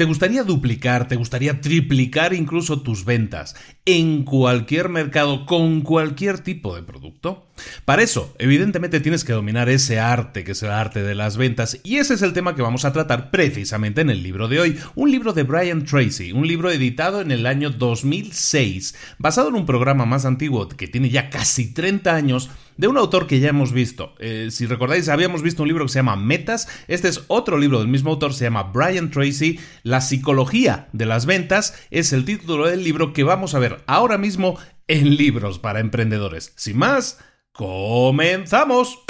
¿Te gustaría duplicar, te gustaría triplicar incluso tus ventas en cualquier mercado con cualquier tipo de producto? Para eso, evidentemente tienes que dominar ese arte que es el arte de las ventas y ese es el tema que vamos a tratar precisamente en el libro de hoy, un libro de Brian Tracy, un libro editado en el año 2006, basado en un programa más antiguo que tiene ya casi 30 años de un autor que ya hemos visto. Eh, si recordáis, habíamos visto un libro que se llama Metas. Este es otro libro del mismo autor, se llama Brian Tracy. La psicología de las ventas es el título del libro que vamos a ver ahora mismo en libros para emprendedores. Sin más, comenzamos.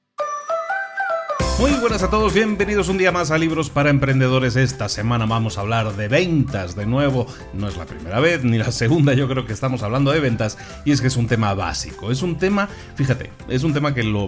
Muy buenas a todos, bienvenidos un día más a Libros para Emprendedores. Esta semana vamos a hablar de ventas de nuevo. No es la primera vez ni la segunda, yo creo que estamos hablando de ventas y es que es un tema básico. Es un tema, fíjate, es un tema que lo,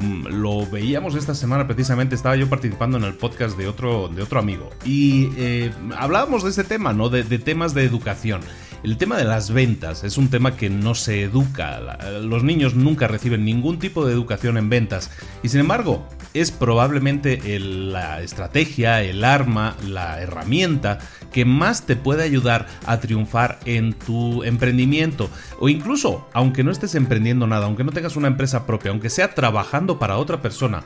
veíamos esta semana precisamente, estaba yo participando en el podcast de otro, de otro amigo y eh, hablábamos de ese tema, ¿no? de temas de educación. El tema de las ventas es un tema que no se educa. Los niños nunca reciben ningún tipo de educación en ventas. Y sin embargo, es probablemente la estrategia, el arma, la herramienta que más te puede ayudar a triunfar en tu emprendimiento. O incluso, aunque no estés emprendiendo nada, aunque no tengas una empresa propia, aunque sea trabajando para otra persona,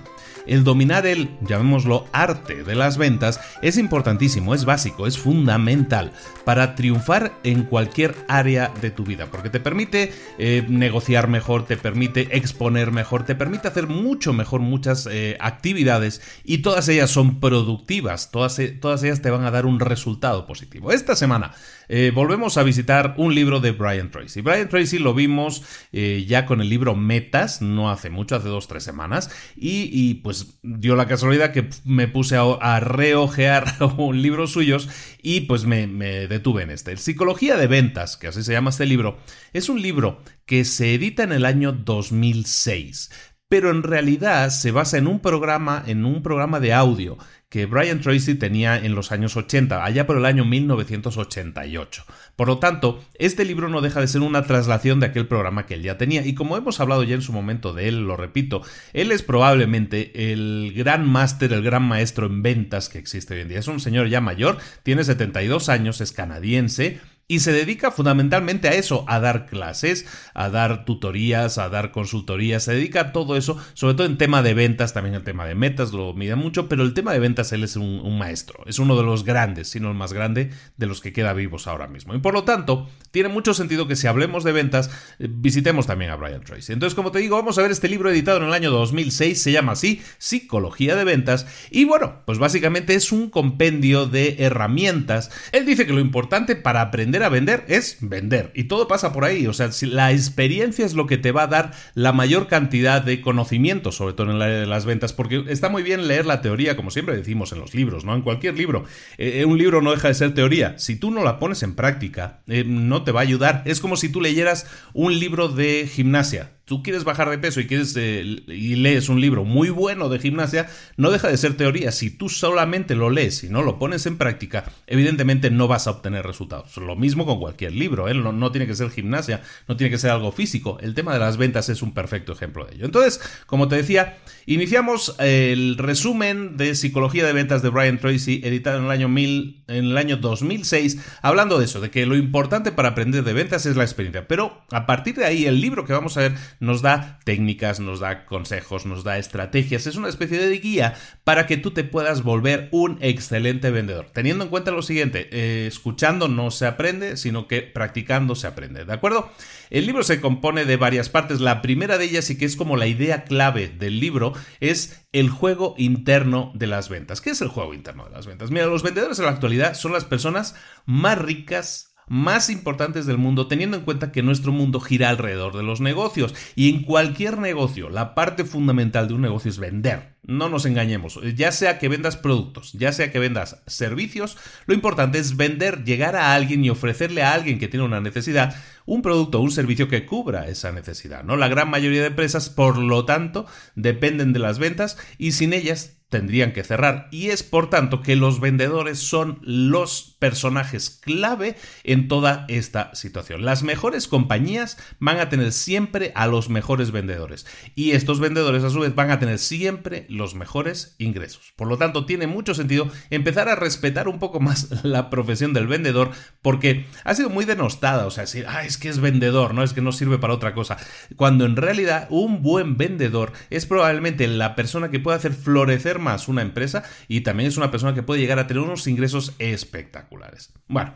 el dominar el, llamémoslo, arte de las ventas es importantísimo, es básico, es fundamental para triunfar en cualquier área de tu vida, porque te permite eh, negociar mejor, te permite exponer mejor, te permite hacer mucho mejor muchas eh, actividades y todas ellas son productivas, todas, todas ellas te van a dar un resultado positivo. Esta semana eh, volvemos a visitar un libro de Brian Tracy. Brian Tracy lo vimos eh, ya con el libro Metas, no hace mucho, hace dos, tres semanas, y, pues dio la casualidad que me puse a, reojear un libro suyos y pues me, me detuve en este. Psicología de Ventas, que así se llama este libro, es un libro que se edita en el año 2006 pero en realidad se basa en un programa, en un programa de audio que Brian Tracy tenía en los años 80, allá por el año 1988. Por lo tanto, este libro no deja de ser una traslación de aquel programa que él ya tenía, y como hemos hablado ya en su momento de él, lo repito, él es probablemente el gran máster, el gran maestro en ventas que existe hoy en día. Es un señor ya mayor, tiene 72 años, es canadiense, y se dedica fundamentalmente a eso, a dar clases, a dar tutorías, a dar consultorías, se dedica a todo eso, sobre todo en tema de ventas, también el tema de metas lo mide mucho, pero el tema de ventas él es un, maestro, es uno de los grandes, si no el más grande de los que queda vivos ahora mismo. Y por lo tanto, tiene mucho sentido que si hablemos de ventas, eh, visitemos también a Brian Tracy. Entonces, como te digo, vamos a ver este libro editado en el año 2006, se llama así, Psicología de Ventas, y bueno, pues básicamente es un compendio de herramientas. Él dice que lo importante para aprender a vender es vender. Y todo pasa por ahí. O sea, la experiencia es lo que te va a dar la mayor cantidad de conocimiento, sobre todo en el área de las ventas, porque está muy bien leer la teoría, como siempre decimos en los libros, ¿no? En cualquier libro. Eh, un libro no deja de ser teoría. Si tú no la pones en práctica, eh, no te va a ayudar. Es como si tú leyeras un libro de gimnasia tú quieres bajar de peso y quieres eh, y lees un libro muy bueno de gimnasia, no deja de ser teoría. Si tú solamente lo lees y no lo pones en práctica, evidentemente no vas a obtener resultados. Lo mismo con cualquier libro, ¿eh? no, no, tiene que ser gimnasia, no tiene que ser algo físico. El tema de las ventas es un perfecto ejemplo de ello. Entonces, como te decía, iniciamos el resumen de psicología de ventas de Brian Tracy, editado en el año mil, en el año 2006, hablando de eso, de que lo importante para aprender de ventas es la experiencia. Pero a partir de ahí, el libro que vamos a ver nos da técnicas, nos da consejos, nos da estrategias, es una especie de guía para que tú te puedas volver un excelente vendedor. Teniendo en cuenta lo siguiente, eh, escuchando no se aprende, sino que practicando se aprende, ¿de acuerdo? El libro se compone de varias partes, la primera de ellas y que es como la idea clave del libro es el juego interno de las ventas. ¿Qué es el juego interno de las ventas? Mira, los vendedores en la actualidad son las personas más ricas, más importantes del mundo, teniendo en cuenta que nuestro mundo gira alrededor de los negocios. Y en cualquier negocio, la parte fundamental de un negocio es vender. No nos engañemos, ya sea que vendas productos, ya sea que vendas servicios, lo importante es vender, llegar a alguien y ofrecerle a alguien que tiene una necesidad un producto o un servicio que cubra esa necesidad, ¿no? La gran mayoría de empresas, por lo tanto, dependen de las ventas y sin ellas tendrían que cerrar y es por tanto que los vendedores son los personajes clave en toda esta situación. Las mejores compañías van a tener siempre a los mejores vendedores y estos vendedores a su vez van a tener siempre los mejores ingresos. Por lo tanto, tiene mucho sentido empezar a respetar un poco más la profesión del vendedor porque ha sido muy denostada, o sea, decir, ah, es que es vendedor, no es que no sirve para otra cosa, cuando en realidad un buen vendedor es probablemente la persona que puede hacer florecer más una empresa y también es una persona que puede llegar a tener unos ingresos espectaculares. Bueno,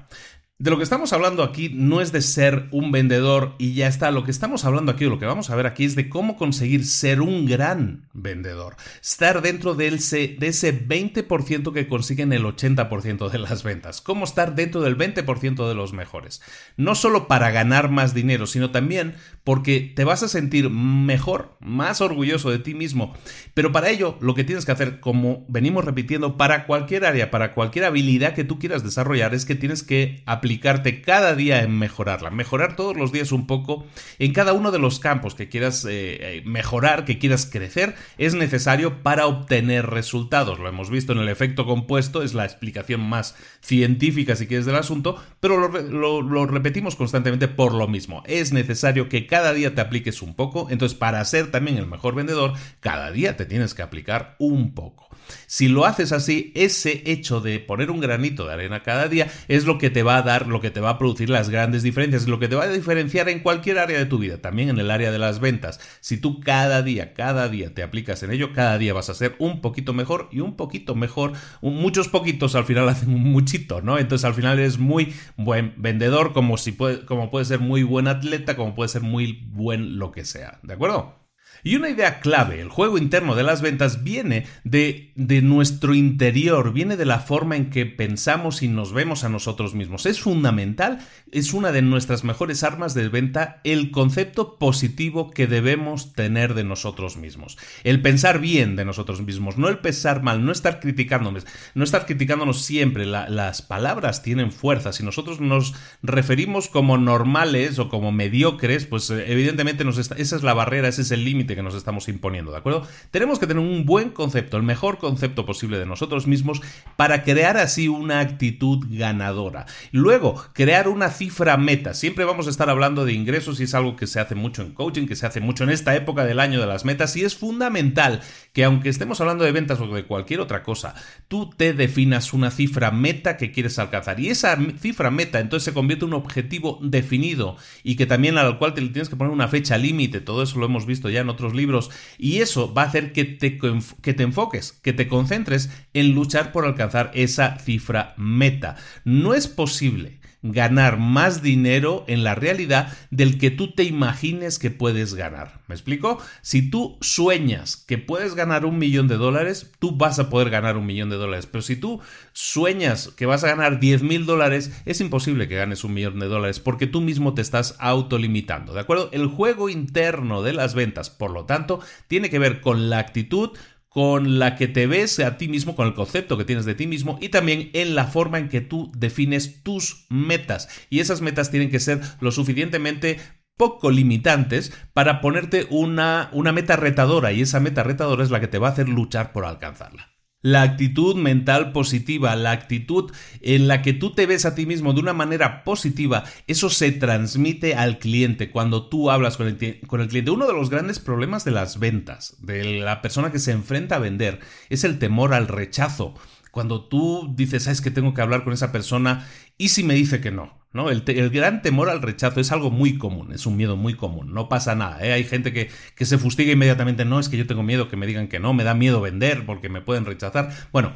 de lo que estamos hablando aquí no es de ser un vendedor y ya está. Lo que estamos hablando aquí, lo que vamos a ver aquí, es de cómo conseguir ser un gran vendedor. Estar dentro de ese, de ese 20% que consiguen el 80% de las ventas. Cómo estar dentro del 20% de los mejores. No solo para ganar más dinero, sino también porque te vas a sentir mejor, más orgulloso de ti mismo. Pero para ello, lo que tienes que hacer, como venimos repitiendo, para cualquier área, para cualquier habilidad que tú quieras desarrollar, es que tienes que aplicar cada día en mejorarla, mejorar todos los días un poco en cada uno de los campos que quieras eh, eh, mejorar, que quieras crecer, es necesario para obtener resultados. Lo hemos visto en el efecto compuesto, es la explicación más científica si quieres del asunto, pero lo, lo repetimos constantemente por lo mismo. Es necesario que cada día te apliques un poco, entonces para ser también el mejor vendedor, cada día te tienes que aplicar un poco. Si lo haces así, ese hecho de poner un granito de arena cada día es lo que te va a dar lo que te va a producir las grandes diferencias, lo que te va a diferenciar en cualquier área de tu vida, también en el área de las ventas. Si tú cada día, cada día te aplicas en ello, cada día vas a ser un poquito mejor y un poquito mejor. Muchos poquitos al final hacen un muchito, ¿no? Entonces al final eres muy buen vendedor, como, si puede, como puede ser muy buen atleta, como puede ser muy buen lo que sea. ¿De acuerdo? Y una idea clave, el juego interno de las ventas viene de, de, nuestro interior, viene de la forma en que pensamos y nos vemos a nosotros mismos. Es fundamental, es una de nuestras mejores armas de venta, el concepto positivo que debemos tener de nosotros mismos. El pensar bien de nosotros mismos, no el pensar mal, no estar criticándonos, no estar criticándonos siempre. las palabras tienen fuerza. Si nosotros nos referimos como normales o como mediocres, pues eh, evidentemente nos esa es la barrera, ese es el límite que nos estamos imponiendo, ¿de acuerdo? Tenemos que tener un buen concepto, el mejor concepto posible de nosotros mismos para crear así una actitud ganadora. Luego, crear una cifra meta. Siempre vamos a estar hablando de ingresos y es algo que se hace mucho en coaching, que se hace mucho en esta época del año de las metas y es fundamental que aunque estemos hablando de ventas o de cualquier otra cosa, tú te definas una cifra meta que quieres alcanzar y esa cifra meta entonces se convierte en un objetivo definido y que también al cual te tienes que poner una fecha límite. Todo eso lo hemos visto ya en otros libros y eso va a hacer que te, que te enfoques, que te concentres en luchar por alcanzar esa cifra meta. No es posible ganar más dinero en la realidad del que tú te imagines que puedes ganar. ¿Me explico? Si tú sueñas que puedes ganar un millón de dólares, tú vas a poder ganar un millón de dólares. Pero si tú sueñas que vas a ganar 10 mil dólares, es imposible que ganes un millón de dólares porque tú mismo te estás autolimitando. ¿De acuerdo? El juego interno de las ventas, por lo tanto, tiene que ver con la actitud, con la que te ves a ti mismo, con el concepto que tienes de ti mismo y también en la forma en que tú defines tus metas. Y esas metas tienen que ser lo suficientemente poco limitantes para ponerte una, una meta retadora y esa meta retadora es la que te va a hacer luchar por alcanzarla. La actitud mental positiva, la actitud en la que tú te ves a ti mismo de una manera positiva, eso se transmite al cliente cuando tú hablas con el, cliente. Uno de los grandes problemas de las ventas, de la persona que se enfrenta a vender, es el temor al rechazo. Cuando tú dices, sabes que tengo que hablar con esa persona y si me dice que no, ¿no? El, gran temor al rechazo es algo muy común, es un miedo muy común, no pasa nada. ¿eh? Hay gente que, que se fustiga inmediatamente, no, es que yo tengo miedo que me digan que no, me da miedo vender porque me pueden rechazar. Bueno,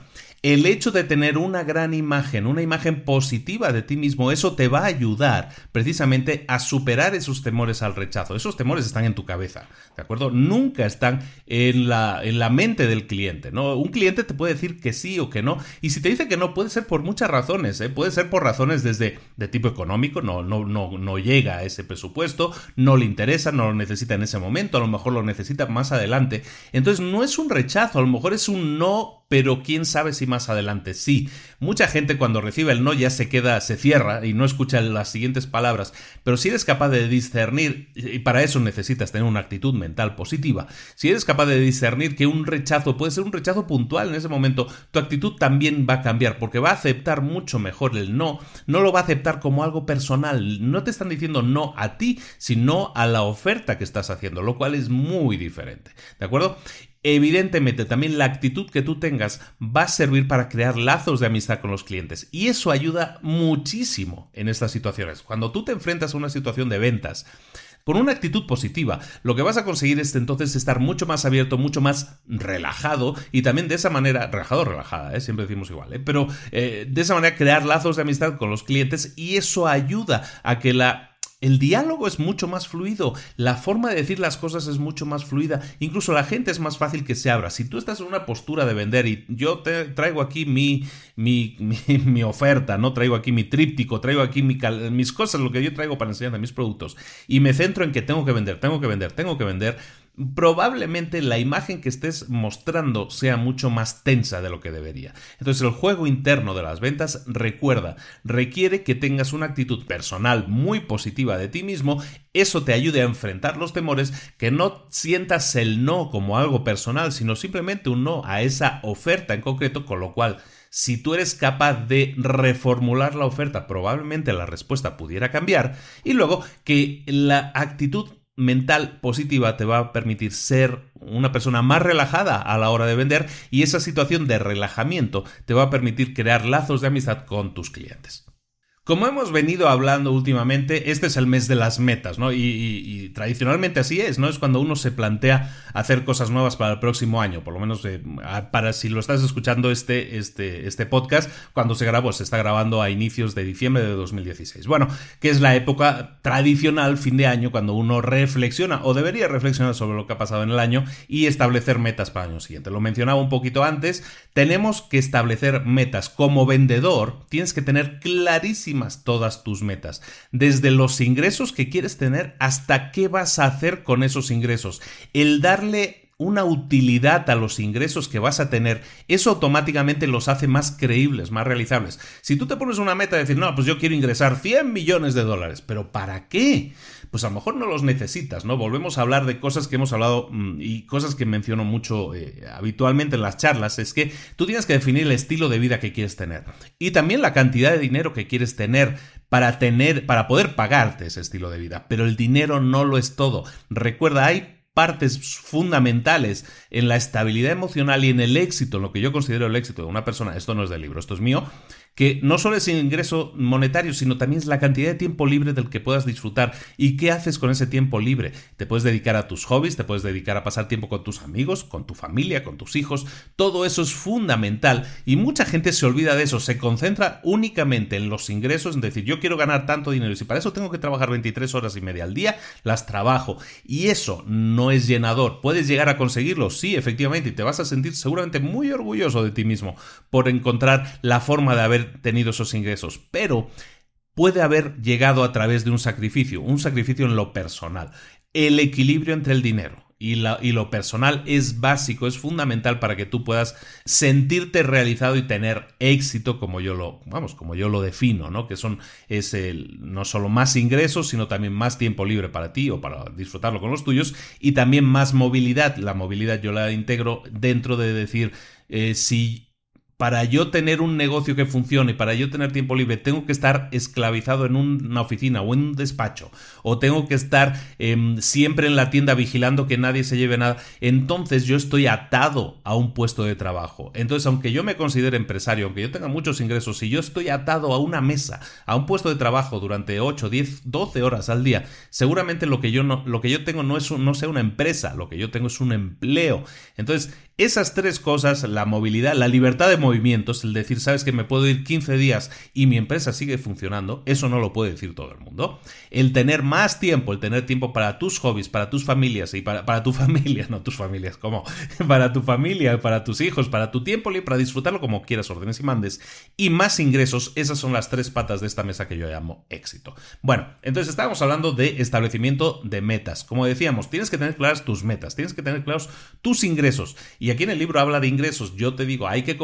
el hecho de tener una gran imagen, una imagen positiva de ti mismo, eso te va a ayudar precisamente a superar esos temores al rechazo. Esos temores están en tu cabeza, ¿de acuerdo? Nunca están en la, en la mente del cliente, ¿no? Un cliente te puede decir que sí o que no, y si te dice que no, puede ser por muchas razones, ¿eh? Puede ser por razones desde de tipo económico, no, no, no, no llega a ese presupuesto, no le interesa, no lo necesita en ese momento, a lo mejor lo necesita más adelante. Entonces no es un rechazo, a lo mejor es un no pero quién sabe si más adelante sí. Mucha gente cuando recibe el no ya se queda, se cierra y no escucha las siguientes palabras, pero si eres capaz de discernir, y para eso necesitas tener una actitud mental positiva, si eres capaz de discernir que un rechazo puede ser un rechazo puntual en ese momento, tu actitud también va a cambiar porque va a aceptar mucho mejor el no, no lo va a aceptar como algo personal, no te están diciendo no a ti, sino a la oferta que estás haciendo, lo cual es muy diferente, ¿de acuerdo? Evidentemente, también la actitud que tú tengas va a servir para crear lazos de amistad con los clientes y eso ayuda muchísimo en estas situaciones. Cuando tú te enfrentas a una situación de ventas, con una actitud positiva, lo que vas a conseguir es entonces estar mucho más abierto, mucho más relajado y también de esa manera, relajado relajada, ¿eh? siempre decimos igual, ¿eh? pero eh, de esa manera crear lazos de amistad con los clientes y eso ayuda a que la el diálogo es mucho más fluido, la forma de decir las cosas es mucho más fluida, incluso la gente es más fácil que se abra. Si tú estás en una postura de vender y yo te traigo aquí mi, mi, mi, oferta, no traigo aquí mi tríptico, traigo aquí mis cosas, lo que yo traigo para enseñar de mis productos, y me centro en que tengo que vender, tengo que vender, tengo que vender, probablemente la imagen que estés mostrando sea mucho más tensa de lo que debería. Entonces el juego interno de las ventas, recuerda, requiere que tengas una actitud personal muy positiva de ti mismo, eso te ayude a enfrentar los temores, que no sientas el no como algo personal, sino simplemente un no a esa oferta en concreto, con lo cual si tú eres capaz de reformular la oferta, probablemente la respuesta pudiera cambiar. Y luego que la actitud mental positiva te va a permitir ser una persona más relajada a la hora de vender y esa situación de relajamiento te va a permitir crear lazos de amistad con tus clientes. Como hemos venido hablando últimamente, este es el mes de las metas, ¿no? Y, tradicionalmente así es, ¿no? Es cuando uno se plantea hacer cosas nuevas para el próximo año, por lo menos eh, para si lo estás escuchando este, este, este podcast, cuando se grabó, se está grabando a inicios de diciembre de 2016. Bueno, que es la época tradicional, fin de año, cuando uno reflexiona o debería reflexionar sobre lo que ha pasado en el año y establecer metas para el año siguiente. Lo mencionaba un poquito antes, tenemos que establecer metas. Como vendedor, tienes que tener clarísimo todas tus metas, desde los ingresos que quieres tener hasta qué vas a hacer con esos ingresos. El darle una utilidad a los ingresos que vas a tener, eso automáticamente los hace más creíbles, más realizables. Si tú te pones una meta de decir, no, pues yo quiero ingresar 100 millones de dólares, pero ¿para qué? Pues a lo mejor no los necesitas, ¿no? Volvemos a hablar de cosas que hemos hablado mm, y cosas que menciono mucho eh, habitualmente en las charlas, es que tú tienes que definir el estilo de vida que quieres tener y también la cantidad de dinero que quieres tener para tener, para poder pagarte ese estilo de vida. Pero el dinero no lo es todo. Recuerda, hay partes fundamentales en la estabilidad emocional y en el éxito, en lo que yo considero el éxito de una persona, esto no es del libro, esto es mío, que no solo es ingreso monetario, sino también es la cantidad de tiempo libre del que puedas disfrutar y qué haces con ese tiempo libre. Te puedes dedicar a tus hobbies, te puedes dedicar a pasar tiempo con tus amigos, con tu familia, con tus hijos. Todo eso es fundamental y mucha gente se olvida de eso, se concentra únicamente en los ingresos, en decir, yo quiero ganar tanto dinero y si para eso tengo que trabajar 23 horas y media al día, las trabajo. Y eso no es llenador. ¿Puedes llegar a conseguirlo? Sí, efectivamente, y te vas a sentir seguramente muy orgulloso de ti mismo por encontrar la forma de haber tenido esos ingresos, pero puede haber llegado a través de un sacrificio, un sacrificio en lo personal. El equilibrio entre el dinero y, y, lo personal es básico, es fundamental para que tú puedas sentirte realizado y tener éxito como yo lo, vamos, como yo lo defino, ¿no? Que son, es el, no solo más ingresos, sino también más tiempo libre para ti o para disfrutarlo con los tuyos y también más movilidad. La movilidad yo la integro dentro de decir, eh, si para yo tener un negocio que funcione, para yo tener tiempo libre, tengo que estar esclavizado en una oficina o en un despacho, o tengo que estar em, siempre en la tienda vigilando que nadie se lleve nada, entonces yo estoy atado a un puesto de trabajo. Entonces, aunque yo me considere empresario, aunque yo tenga muchos ingresos, si yo estoy atado a una mesa, a un puesto de trabajo durante 8, 10, 12 horas al día, seguramente lo que yo, no, lo que yo tengo no, es no sea una empresa, lo que yo tengo es un empleo. Entonces, esas tres cosas, la movilidad, la libertad de movimientos, el decir, sabes que me puedo ir 15 días y mi empresa sigue funcionando, eso no lo puede decir todo el mundo. El tener más tiempo, el tener tiempo para tus hobbies, para tus familias y para, para tu familia, no tus familias, ¿cómo? para tu familia, para tus hijos, para tu tiempo libre, para disfrutarlo como quieras, órdenes y mandes, y más ingresos, esas son las tres patas de esta mesa que yo llamo éxito. Bueno, entonces estábamos hablando de establecimiento de metas. Como decíamos, tienes que tener claras tus metas, tienes que tener claros tus ingresos. Y aquí en el libro habla de ingresos. Yo te digo, hay que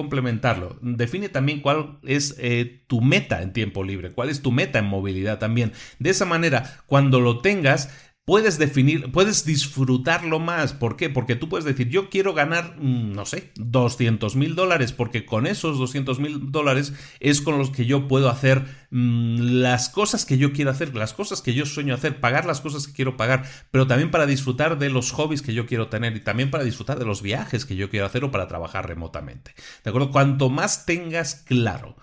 Define también cuál es eh, tu meta en tiempo libre, cuál es tu meta en movilidad también. De esa manera, cuando lo tengas, puedes definir, puedes disfrutarlo más. ¿Por qué? Porque tú puedes decir, yo quiero ganar, mm, no sé, 200 mil dólares, porque con esos 200 mil dólares es con los que yo puedo hacer mm, las cosas que yo quiero hacer, las cosas que yo sueño hacer, pagar las cosas que quiero pagar, pero también para disfrutar de los hobbies que yo quiero tener y también para disfrutar de los viajes que yo quiero hacer o para trabajar remotamente. ¿De acuerdo? Cuanto más tengas claro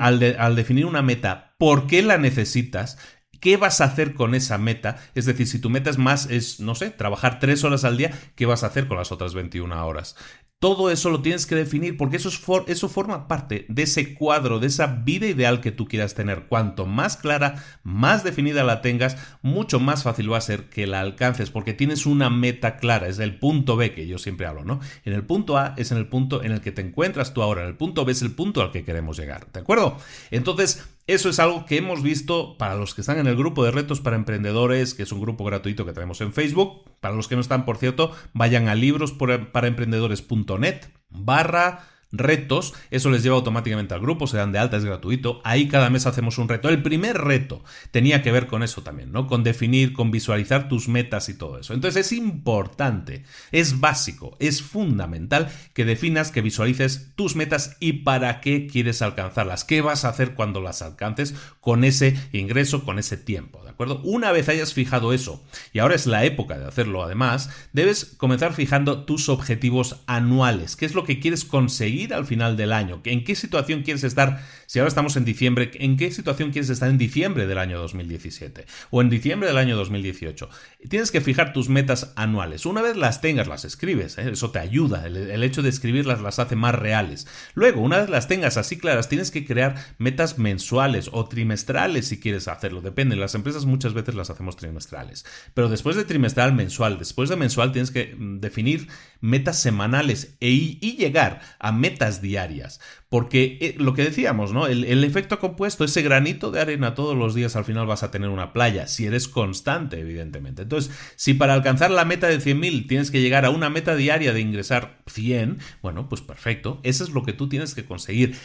al, al, definir una meta, por qué la necesitas, ¿Qué vas a hacer con esa meta? Es decir, si tu meta es más, es, no sé, trabajar tres horas al día, ¿qué vas a hacer con las otras 21 horas? Todo eso lo tienes que definir porque eso, eso forma parte de ese cuadro, de esa vida ideal que tú quieras tener. Cuanto más clara, más definida la tengas, mucho más fácil va a ser que la alcances porque tienes una meta clara. Es el punto B que yo siempre hablo, ¿no? En el punto A es en el punto en el que te encuentras tú ahora. En el punto B es el punto al que queremos llegar. ¿De acuerdo? Entonces, eso es algo que hemos visto para los que están en el grupo de retos para emprendedores, que es un grupo gratuito que tenemos en Facebook. Para los que no están, por cierto, vayan a librosparaemprendedores.net barra retos, eso les lleva automáticamente al grupo, se dan de alta, es gratuito, ahí cada mes hacemos un reto. El primer reto tenía que ver con eso también, ¿no? Con definir, con visualizar tus metas y todo eso. Entonces es importante, es básico, es fundamental que definas, que visualices tus metas y para qué quieres alcanzarlas, qué vas a hacer cuando las alcances con ese ingreso, con ese tiempo, ¿de acuerdo? Una vez hayas fijado eso, y ahora es la época de hacerlo además, debes comenzar fijando tus objetivos anuales, qué es lo que quieres conseguir al final del año. ¿En qué situación quieres estar? Si ahora estamos en diciembre, ¿en qué situación quieres estar en diciembre del año 2017? O en diciembre del año 2018. Tienes que fijar tus metas anuales. Una vez las tengas, las escribes. ¿eh? Eso te ayuda. El, hecho de escribirlas las hace más reales. Luego, una vez las tengas así claras, tienes que crear metas mensuales o trimestrales si quieres hacerlo. Depende. Las empresas muchas veces las hacemos trimestrales. Pero después de trimestral, mensual. Después de mensual tienes que mm, definir metas semanales e, y llegar a metas diarias. Porque eh, lo que decíamos, ¿no? El, el, efecto compuesto, ese granito de arena todos los días al final vas a tener una playa, si eres constante, evidentemente. Entonces, si para alcanzar la meta de 100.000 tienes que llegar a una meta diaria de ingresar 100, bueno, pues perfecto, eso es lo que tú tienes que conseguir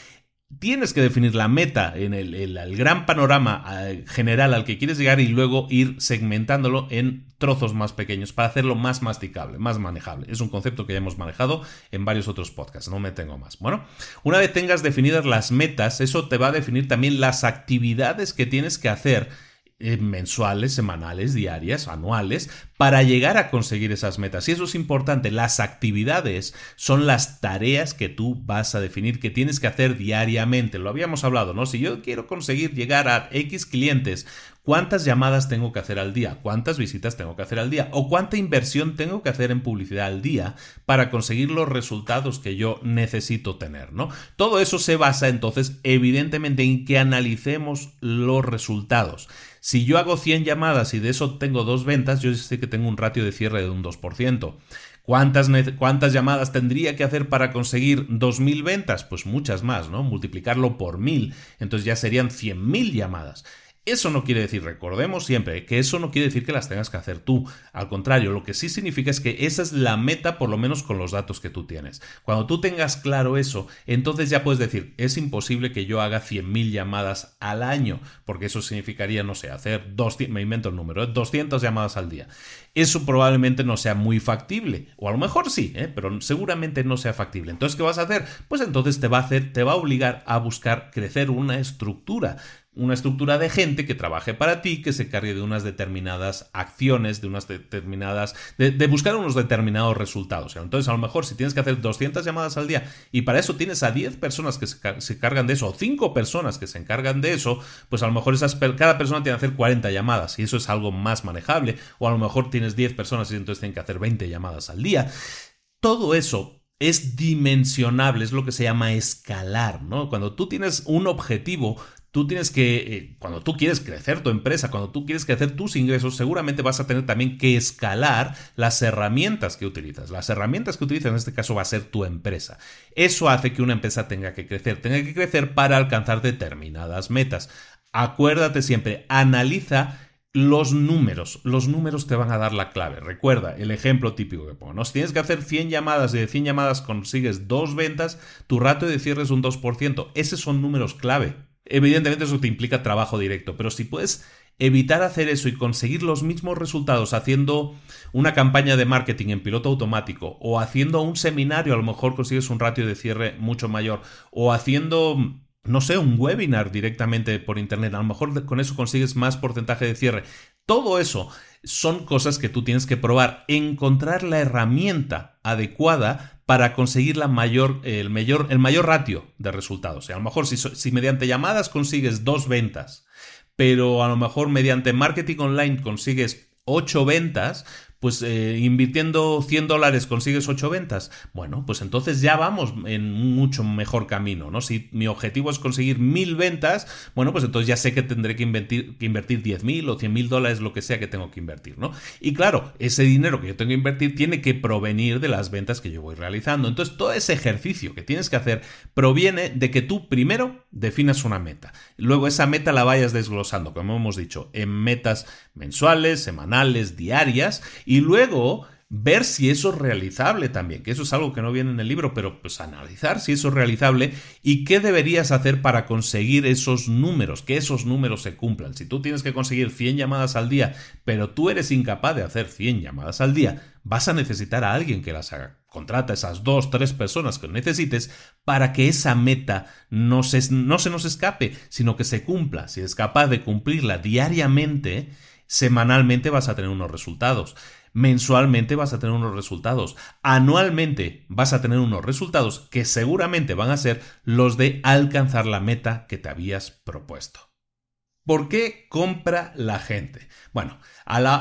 tienes que definir la meta en el, gran panorama eh, general al que quieres llegar y luego ir segmentándolo en trozos más pequeños para hacerlo más masticable, más manejable. Es un concepto que ya hemos manejado en varios otros podcasts, no me tengo más. Bueno, una vez tengas definidas las metas, eso te va a definir también las actividades que tienes que hacer eh, mensuales, semanales, diarias, anuales, para llegar a conseguir esas metas. Y eso es importante, las actividades son las tareas que tú vas a definir que tienes que hacer diariamente. Lo habíamos hablado, ¿no? Si yo quiero conseguir llegar a X clientes, ¿cuántas llamadas tengo que hacer al día? ¿Cuántas visitas tengo que hacer al día? ¿O cuánta inversión tengo que hacer en publicidad al día para conseguir los resultados que yo necesito tener, ¿no? Todo eso se basa entonces evidentemente en que analicemos los resultados. Si yo hago 100 llamadas y de eso tengo dos ventas, yo sé que tengo un ratio de cierre de un 2%. ¿Cuántas, ¿Cuántas, llamadas tendría que hacer para conseguir 2.000 ventas? Pues muchas más, ¿no? Multiplicarlo por 1.000, entonces ya serían 100.000 llamadas. Eso no quiere decir, recordemos siempre, que eso no quiere decir que las tengas que hacer tú. Al contrario, lo que sí significa es que esa es la meta, por lo menos con los datos que tú tienes. Cuando tú tengas claro eso, entonces ya puedes decir, es imposible que yo haga 100.000 llamadas al año, porque eso significaría, no sé, hacer, 200, me invento el número, 200 ¿eh? llamadas al día. Eso probablemente no sea muy factible, o a lo mejor sí, ¿eh? pero seguramente no sea factible. Entonces, ¿qué vas a hacer? Pues entonces te va a hacer, te va a obligar a buscar crecer una estructura una estructura de gente que trabaje para ti, que se cargue de unas determinadas acciones, de unas determinadas, de, buscar unos determinados resultados. Entonces, a lo mejor si tienes que hacer 200 llamadas al día y para eso tienes a 10 personas que se, cargan de eso, o 5 personas que se encargan de eso, pues a lo mejor esas, cada persona tiene que hacer 40 llamadas y eso es algo más manejable. O a lo mejor tienes 10 personas y entonces tienen que hacer 20 llamadas al día. Todo eso es dimensionable, es lo que se llama escalar, ¿no? Cuando tú tienes un objetivo, tú tienes que, eh, cuando tú quieres crecer tu empresa, cuando tú quieres crecer tus ingresos, seguramente vas a tener también que escalar las herramientas que utilizas. Las herramientas que utilizas en este caso va a ser tu empresa. Eso hace que una empresa tenga que crecer, tenga que crecer para alcanzar determinadas metas. Acuérdate siempre, analiza los números. Los números te van a dar la clave. Recuerda el ejemplo típico que pongo. Si tienes que hacer 100 llamadas y de 100 llamadas consigues dos ventas, tu ratio de cierre es un 2%. Esos son números clave. Evidentemente eso te implica trabajo directo, pero si puedes evitar hacer eso y conseguir los mismos resultados haciendo una campaña de marketing en piloto automático o haciendo un seminario, a lo mejor consigues un ratio de cierre mucho mayor o haciendo no sé, un webinar directamente por internet, a lo mejor con eso consigues más porcentaje de cierre. Todo eso son cosas que tú tienes que probar, encontrar la herramienta adecuada para conseguir la mayor, el, mayor, el mayor ratio de resultados. a lo mejor si, si mediante llamadas consigues dos ventas, pero a lo mejor mediante marketing online consigues ocho ventas, pues eh, invirtiendo 100 dólares consigues 8 ventas. Bueno, pues entonces ya vamos en mucho mejor camino, ¿no? Si mi objetivo es conseguir 1000 ventas, bueno, pues entonces ya sé que tendré que invertir, que invertir 10.000 o 100.000 dólares, lo que sea que tengo que invertir, ¿no? Y claro, ese dinero que yo tengo que invertir tiene que provenir de las ventas que yo voy realizando. Entonces, todo ese ejercicio que tienes que hacer proviene de que tú primero definas una meta. Luego esa meta la vayas desglosando, como hemos dicho, en metas mensuales, semanales, diarias y luego ver si eso es realizable también, que eso es algo que no viene en el libro, pero pues analizar si eso es realizable y qué deberías hacer para conseguir esos números, que esos números se cumplan. Si tú tienes que conseguir 100 llamadas al día, pero tú eres incapaz de hacer 100 llamadas al día, vas a necesitar a alguien que las haga. Contrata esas dos, tres personas que necesites para que esa meta no se, no se nos escape, sino que se cumpla. Si es capaz de cumplirla diariamente, semanalmente vas a tener unos resultados mensualmente vas a tener unos resultados, anualmente vas a tener unos resultados que seguramente van a ser los de alcanzar la meta que te habías propuesto. ¿Por qué compra la gente? Bueno,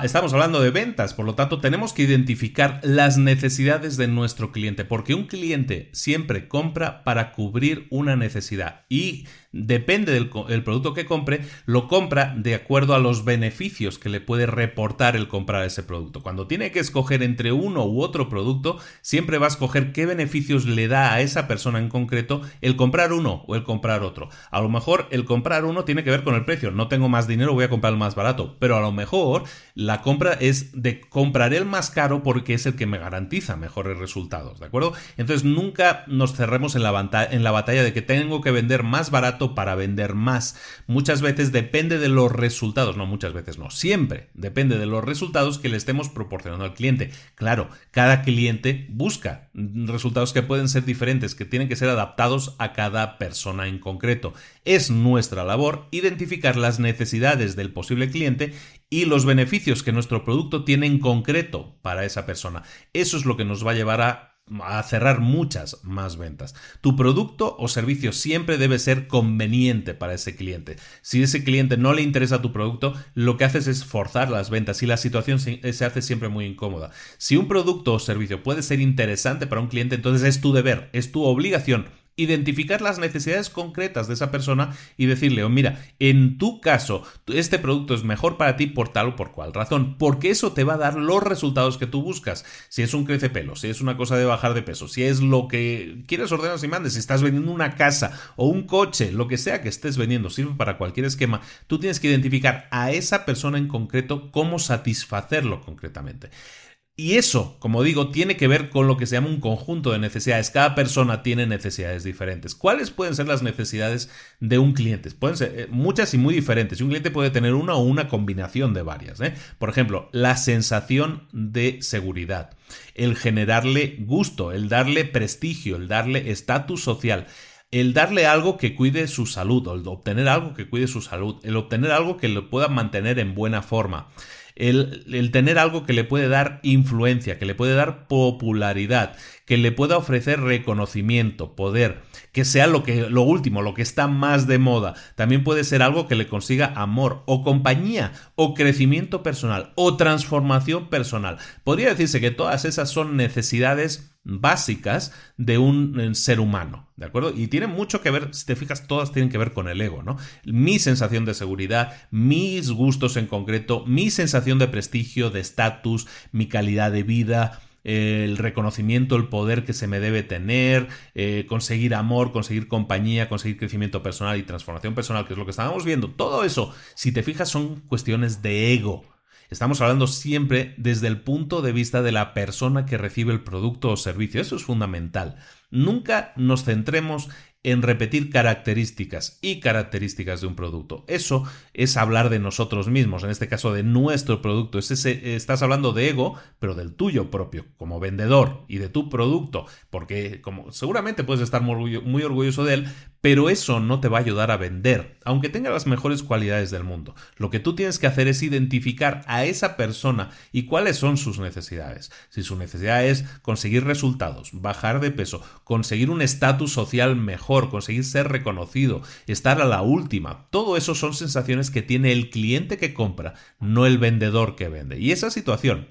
estamos hablando de ventas, por lo tanto tenemos que identificar las necesidades de nuestro cliente, porque un cliente siempre compra para cubrir una necesidad y depende del producto que compre, lo compra de acuerdo a los beneficios que le puede reportar el comprar ese producto. Cuando tiene que escoger entre uno u otro producto, siempre va a escoger qué beneficios le da a esa persona en concreto el comprar uno o el comprar otro. A lo mejor el comprar uno tiene que ver con el precio. No tengo más dinero, voy a comprar el más barato. Pero a lo mejor la compra es de comprar el más caro porque es el que me garantiza mejores resultados. ¿De acuerdo? Entonces nunca nos cerremos en la, en la batalla de que tengo que vender más barato para vender más. Muchas veces depende de los resultados, no muchas veces no, siempre depende de los resultados que le estemos proporcionando al cliente. Claro, cada cliente busca resultados que pueden ser diferentes, que tienen que ser adaptados a cada persona en concreto. Es nuestra labor identificar las necesidades del posible cliente y los beneficios que nuestro producto tiene en concreto para esa persona. Eso es lo que nos va a llevar a cerrar muchas más ventas. Tu producto o servicio siempre debe ser conveniente para ese cliente. Si ese cliente no le interesa tu producto, lo que haces es forzar las ventas y la situación se, hace siempre muy incómoda. Si un producto o servicio puede ser interesante para un cliente, entonces es tu deber, es tu obligación identificar las necesidades concretas de esa persona y decirle, oh, mira, en tu caso, este producto es mejor para ti por tal o por cual razón, porque eso te va a dar los resultados que tú buscas. Si es un crece pelo, si es una cosa de bajar de peso, si es lo que quieres ordenar y mandes, si estás vendiendo una casa o un coche, lo que sea que estés vendiendo, sirve para cualquier esquema, tú tienes que identificar a esa persona en concreto cómo satisfacerlo concretamente. Y eso, como digo, tiene que ver con lo que se llama un conjunto de necesidades. Cada persona tiene necesidades diferentes. ¿Cuáles pueden ser las necesidades de un cliente? Pueden ser eh, muchas y muy diferentes. Un cliente puede tener una o una combinación de varias. ¿eh? Por ejemplo, la sensación de seguridad, el generarle gusto, el darle prestigio, el darle estatus social el darle algo que cuide su salud, el obtener algo que cuide su salud, el obtener algo que lo pueda mantener en buena forma, el, tener algo que le puede dar influencia, que le puede dar popularidad, que le pueda ofrecer reconocimiento, poder, que sea lo que lo último, lo que está más de moda. También puede ser algo que le consiga amor o compañía o crecimiento personal o transformación personal. Podría decirse que todas esas son necesidades básicas de un eh, ser humano, ¿de acuerdo? Y tienen mucho que ver, si te fijas, todas tienen que ver con el ego, ¿no? Mi sensación de seguridad, mis gustos en concreto, mi sensación de prestigio, de estatus, mi calidad de vida, el reconocimiento, el poder que se me debe tener, eh, conseguir amor, conseguir compañía, conseguir crecimiento personal y transformación personal, que es lo que estábamos viendo. Todo eso, si te fijas, son cuestiones de ego. Estamos hablando siempre desde el punto de vista de la persona que recibe el producto o servicio. Eso es fundamental. Nunca nos centremos en repetir características y características de un producto. Eso es hablar de nosotros mismos, en este caso de nuestro producto. estás hablando de ego, pero del tuyo propio, como vendedor y de tu producto, porque como seguramente puedes estar muy orgulloso de él, pero eso no te va a ayudar a vender, aunque tenga las mejores cualidades del mundo. Lo que tú tienes que hacer es identificar a esa persona y cuáles son sus necesidades. Si su necesidad es conseguir resultados, bajar de peso, conseguir un estatus social mejor, conseguir ser reconocido, estar a la última. Todo eso son sensaciones que tiene el cliente que compra, no el vendedor que vende. Y esa situación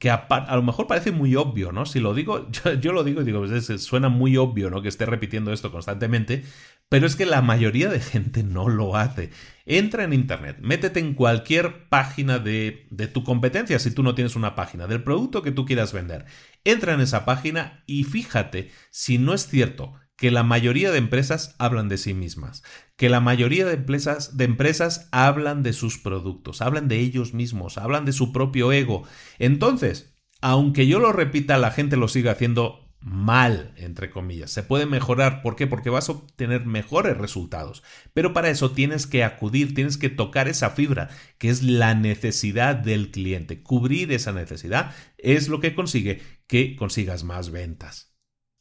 que a, lo mejor parece muy obvio, ¿no? Si lo digo, yo, lo digo y digo, pues suena muy obvio, ¿no? Que esté repitiendo esto constantemente, pero es que la mayoría de gente no lo hace. Entra en Internet, métete en cualquier página de, de tu competencia, si tú no tienes una página, del producto que tú quieras vender. Entra en esa página y fíjate si no es cierto que la mayoría de empresas hablan de sí mismas, que la mayoría de empresas, de empresas hablan de sus productos, hablan de ellos mismos, hablan de su propio ego. Entonces, aunque yo lo repita, la gente lo sigue haciendo mal, entre comillas. Se puede mejorar. ¿Por qué? Porque vas a obtener mejores resultados. Pero para eso tienes que acudir, tienes que tocar esa fibra, que es la necesidad del cliente. Cubrir esa necesidad es lo que consigue que consigas más ventas.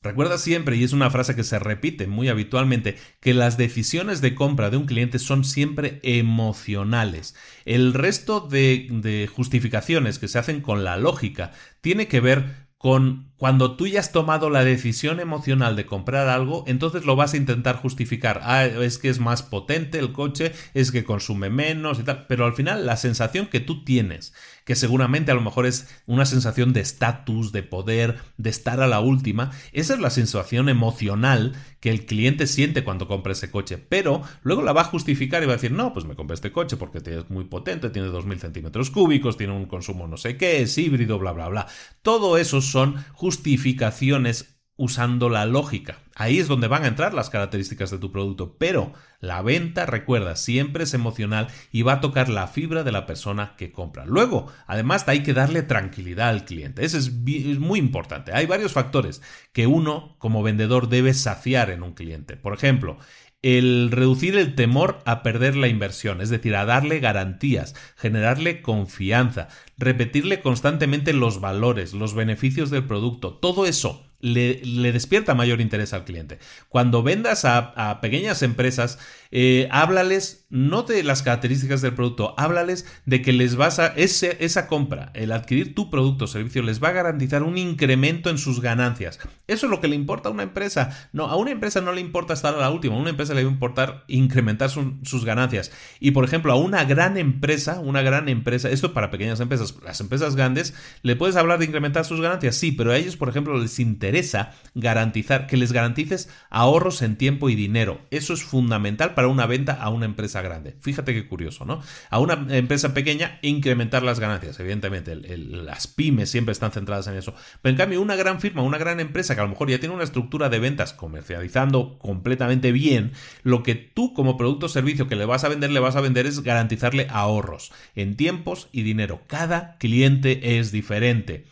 Recuerda siempre, y es una frase que se repite muy habitualmente, que las decisiones de compra de un cliente son siempre emocionales. El resto de, justificaciones que se hacen con la lógica tiene que ver con cuando tú ya has tomado la decisión emocional de comprar algo, entonces lo vas a intentar justificar. Ah, es que es más potente el coche, es que consume menos y tal. Pero al final la sensación que tú tienes, que seguramente a lo mejor es una sensación de estatus, de poder, de estar a la última, esa es la sensación emocional que el cliente siente cuando compra ese coche. Pero luego la va a justificar y va a decir, no, pues me compré este coche porque es muy potente, tiene 2.000 centímetros cúbicos, tiene un consumo no sé qué, es híbrido, bla, bla, bla. Todo eso son justificaciones usando la lógica. Ahí es donde van a entrar las características de tu producto, pero la venta, recuerda, siempre es emocional y va a tocar la fibra de la persona que compra. Luego, además, hay que darle tranquilidad al cliente. Eso es, muy importante. Hay varios factores que uno, como vendedor, debe saciar en un cliente. Por ejemplo, el reducir el temor a perder la inversión, es decir, a darle garantías, generarle confianza, repetirle constantemente los valores, los beneficios del producto, todo eso le, despierta mayor interés al cliente. Cuando vendas a, pequeñas empresas, eh, háblales no de las características del producto, háblales de que les vas a, esa compra, el adquirir tu producto o servicio, les va a garantizar un incremento en sus ganancias. Eso es lo que le importa a una empresa. No, a una empresa no le importa estar a la última, a una empresa le va a importar incrementar sus ganancias. Y por ejemplo, a una gran empresa, una gran empresa, esto para pequeñas empresas, las empresas grandes, le puedes hablar de incrementar sus ganancias, sí, pero a ellos, por ejemplo, les interesa garantizar, que les garantices ahorros en tiempo y dinero. Eso es fundamental para una venta a una empresa grande. Fíjate qué curioso, ¿no? A una empresa pequeña, incrementar las ganancias. Evidentemente, las pymes siempre están centradas en eso. Pero en cambio, una gran firma, una gran empresa que a lo mejor ya tiene una estructura de ventas comercializando completamente bien, lo que tú como producto o servicio que le vas a vender, le vas a vender es garantizarle ahorros en tiempos y dinero. Cada cliente es diferente.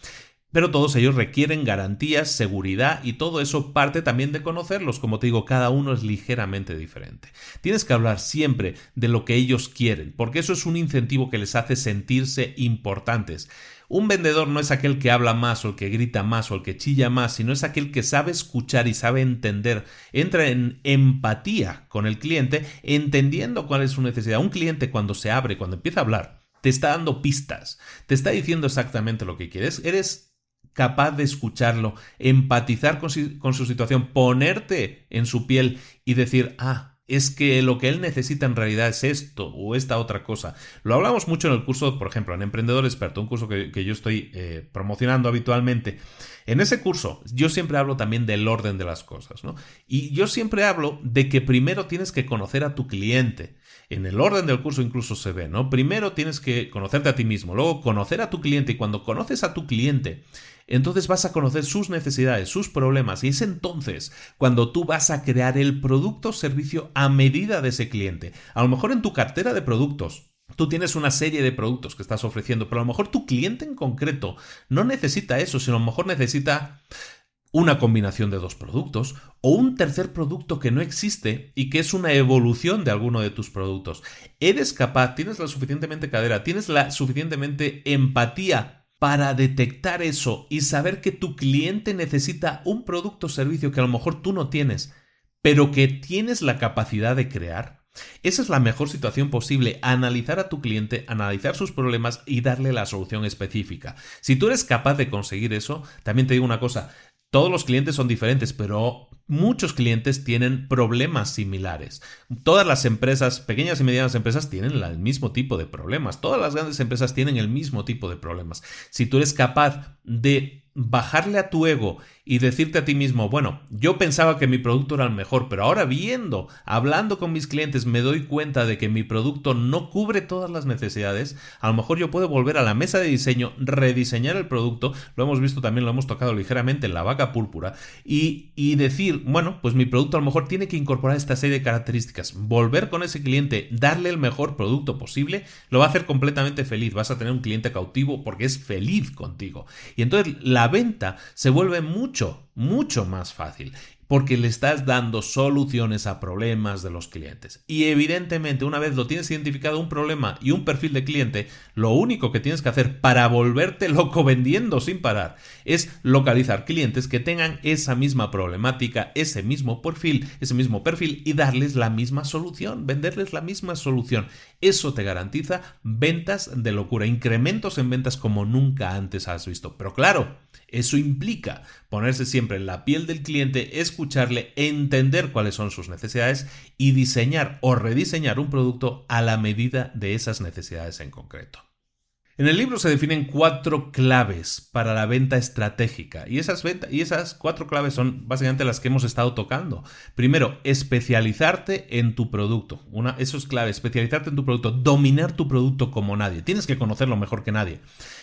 Pero todos ellos requieren garantías, seguridad y todo eso parte también de conocerlos. Como te digo, cada uno es ligeramente diferente. Tienes que hablar siempre de lo que ellos quieren, porque eso es un incentivo que les hace sentirse importantes. Un vendedor no es aquel que habla más o el que grita más o el que chilla más, sino es aquel que sabe escuchar y sabe entender, entra en empatía con el cliente, entendiendo cuál es su necesidad. Un cliente cuando se abre, cuando empieza a hablar, te está dando pistas, te está diciendo exactamente lo que quieres, eres capaz de escucharlo, empatizar con su, situación, ponerte en su piel y decir, ah, es que lo que él necesita en realidad es esto o esta otra cosa. Lo hablamos mucho en el curso, por ejemplo, en Emprendedor Experto, un curso que, yo estoy eh, promocionando habitualmente. En ese curso yo siempre hablo también del orden de las cosas, ¿no? Y yo siempre hablo de que primero tienes que conocer a tu cliente. En el orden del curso incluso se ve, ¿no? Primero tienes que conocerte a ti mismo, luego conocer a tu cliente y cuando conoces a tu cliente, entonces vas a conocer sus necesidades, sus problemas y es entonces cuando tú vas a crear el producto o servicio a medida de ese cliente. A lo mejor en tu cartera de productos Tú tienes una serie de productos que estás ofreciendo, pero a lo mejor tu cliente en concreto no necesita eso, sino a lo mejor necesita una combinación de dos productos o un tercer producto que no existe y que es una evolución de alguno de tus productos. Eres capaz, tienes la suficientemente cadera, tienes la suficientemente empatía para detectar eso y saber que tu cliente necesita un producto o servicio que a lo mejor tú no tienes, pero que tienes la capacidad de crear, esa es la mejor situación posible, analizar a tu cliente, analizar sus problemas y darle la solución específica. Si tú eres capaz de conseguir eso, también te digo una cosa, todos los clientes son diferentes, pero muchos clientes tienen problemas similares. Todas las empresas, pequeñas y medianas empresas, tienen el mismo tipo de problemas. Todas las grandes empresas tienen el mismo tipo de problemas. Si tú eres capaz de bajarle a tu ego y decirte a ti mismo, bueno, yo pensaba que mi producto era el mejor, pero ahora viendo, hablando con mis clientes, me doy cuenta de que mi producto no cubre todas las necesidades, a lo mejor yo puedo volver a la mesa de diseño, rediseñar el producto, lo hemos visto también, lo hemos tocado ligeramente en la vaca púrpura, y, y decir, bueno, pues mi producto a lo mejor tiene que incorporar esta serie de características, volver con ese cliente, darle el mejor producto posible, lo va a hacer completamente feliz, vas a tener un cliente cautivo porque es feliz contigo. Y entonces la venta se vuelve mucho, mucho más fácil. Porque le estás dando soluciones a problemas de los clientes. Y evidentemente, una vez lo tienes identificado un problema y un perfil de cliente, lo único que tienes que hacer para volverte loco vendiendo sin parar es localizar clientes que tengan esa misma problemática, ese mismo perfil, ese mismo perfil y darles la misma solución, venderles la misma solución. Eso te garantiza ventas de locura, incrementos en ventas como nunca antes has visto. Pero claro, eso implica ponerse siempre en la piel del cliente, escucharle, entender cuáles son sus necesidades y diseñar o rediseñar un producto a la medida de esas necesidades en concreto. En el libro se definen cuatro claves para la venta estratégica y esas, y esas cuatro claves son básicamente las que hemos estado tocando. Primero, especializarte en tu producto. Una, eso es clave, especializarte en tu producto, dominar tu producto como nadie. Tienes que conocerlo mejor que nadie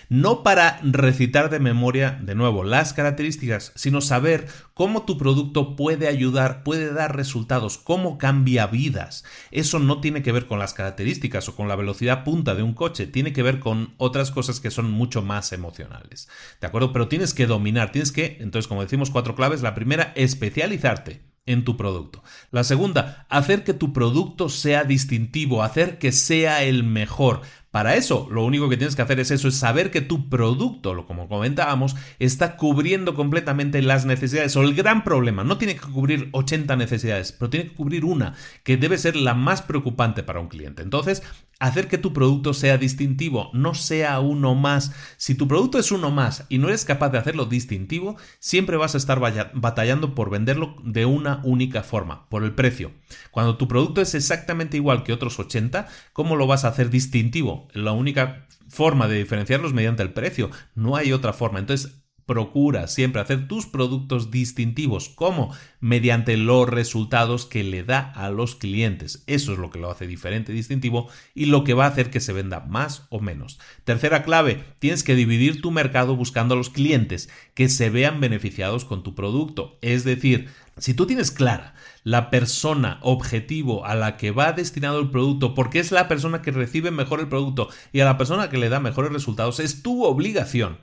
no para recitar de memoria de nuevo las características, sino saber cómo tu producto puede ayudar, puede dar resultados, cómo cambia vidas. Eso no tiene que ver con las características o con la velocidad punta de un coche, tiene que ver con otras cosas que son mucho más emocionales. ¿De acuerdo? Pero tienes que dominar, tienes que, entonces como decimos, cuatro claves. La primera, especializarte en tu producto. La segunda, hacer que tu producto sea distintivo, hacer que sea el mejor. Para eso, lo único que tienes que hacer es eso, es saber que tu producto, lo como comentábamos, está cubriendo completamente las necesidades o el gran problema. No tiene que cubrir 80 necesidades, pero tiene que cubrir una, que debe ser la más preocupante para un cliente. Entonces, hacer que tu producto sea distintivo, no sea uno más. Si tu producto es uno más y no eres capaz de hacerlo distintivo, siempre vas a estar batallando por venderlo de una única forma, por el precio. Cuando tu producto es exactamente igual que otros 80, ¿cómo lo vas a hacer distintivo? La única forma de diferenciarlos mediante el precio, no hay otra forma. Entonces, Procura siempre hacer tus productos distintivos. ¿Cómo? Mediante los resultados que le da a los clientes. Eso es lo que lo hace diferente, distintivo y lo que va a hacer que se venda más o menos. Tercera clave, tienes que dividir tu mercado buscando a los clientes que se vean beneficiados con tu producto. Es decir, si tú tienes clara la persona objetivo a la que va destinado el producto, porque es la persona que recibe mejor el producto y a la persona que le da mejores resultados, es tu obligación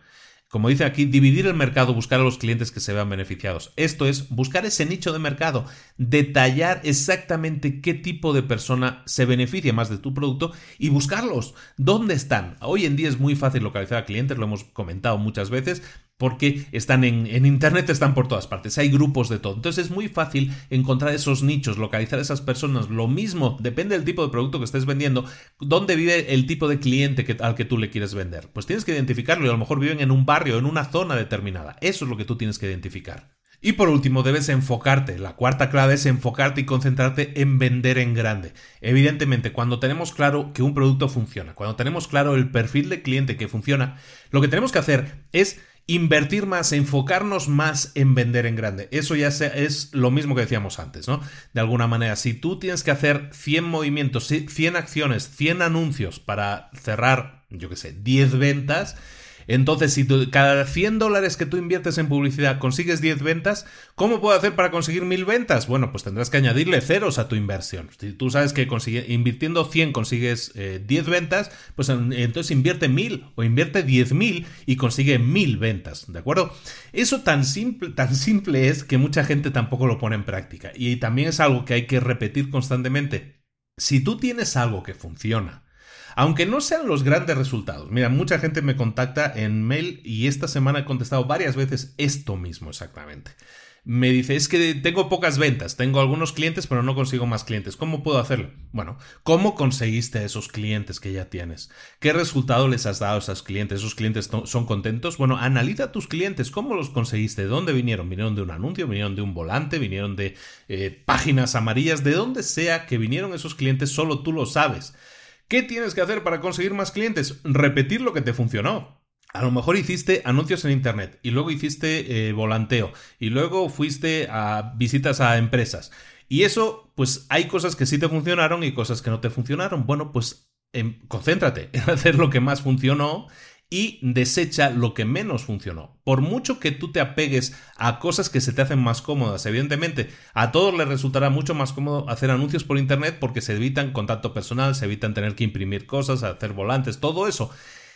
como dice aquí, dividir el mercado, buscar a los clientes que se vean beneficiados. Esto es buscar ese nicho de mercado, detallar exactamente qué tipo de persona se beneficia más de tu producto y buscarlos. ¿Dónde están? Hoy en día es muy fácil localizar a clientes, lo hemos comentado muchas veces, porque están en, Internet, están por todas partes, hay grupos de todo. Entonces es muy fácil encontrar esos nichos, localizar a esas personas. Lo mismo, depende del tipo de producto que estés vendiendo, dónde vive el tipo de cliente al que tú le quieres vender. Pues tienes que identificarlo y a lo mejor viven en un barrio, en una zona determinada. Eso es lo que tú tienes que identificar. Y por último, debes enfocarte. La cuarta clave es enfocarte y concentrarte en vender en grande. Evidentemente, cuando tenemos claro que un producto funciona, cuando tenemos claro el perfil de cliente que funciona, lo que tenemos que hacer es invertir más, enfocarnos más en vender en grande. Eso ya es lo mismo que decíamos antes, ¿no? De alguna manera, si tú tienes que hacer 100 movimientos, 100 acciones, 100 anuncios para cerrar, yo qué sé, 10 ventas, entonces, si cada 100 dólares que tú inviertes en publicidad consigues 10 ventas, ¿cómo puedo hacer para conseguir 1000 ventas? Bueno, pues tendrás que añadirle ceros a tu inversión. Si tú sabes que invirtiendo 100 consigues 10 eh, ventas, pues entonces invierte 1000 o invierte 10.000 y consigue 1000 ventas, ¿de acuerdo? Eso tan simple, tan simple es que mucha gente tampoco lo pone en práctica y también es algo que hay que repetir constantemente. Si tú tienes algo que funciona, aunque no sean los grandes resultados. Mira, mucha gente me contacta en mail y esta semana he contestado varias veces esto mismo exactamente. Me dice, es que tengo pocas ventas, tengo algunos clientes, pero no consigo más clientes. ¿Cómo puedo hacerlo? Bueno, ¿cómo conseguiste esos clientes que ya tienes? ¿Qué resultado les has dado a esos clientes? ¿Esos clientes son contentos? Bueno, analiza tus clientes, ¿cómo los conseguiste? ¿De dónde vinieron? ¿Vinieron de un anuncio? ¿Vinieron de un volante? ¿Vinieron de eh, páginas amarillas? De donde sea que vinieron esos clientes, solo tú lo sabes. ¿Qué tienes que hacer para conseguir más clientes? Repetir lo que te funcionó. A lo mejor hiciste anuncios en Internet y luego hiciste eh, volanteo y luego fuiste a visitas a empresas. Y eso, pues hay cosas que sí te funcionaron y cosas que no te funcionaron. Bueno, pues em, concéntrate en hacer lo que más funcionó y desecha lo que menos funcionó. Por mucho que tú te apegues a cosas que se te hacen más cómodas, evidentemente a todos les resultará mucho más cómodo hacer anuncios por internet porque se evitan contacto personal, se evitan tener que imprimir cosas, hacer volantes, todo eso.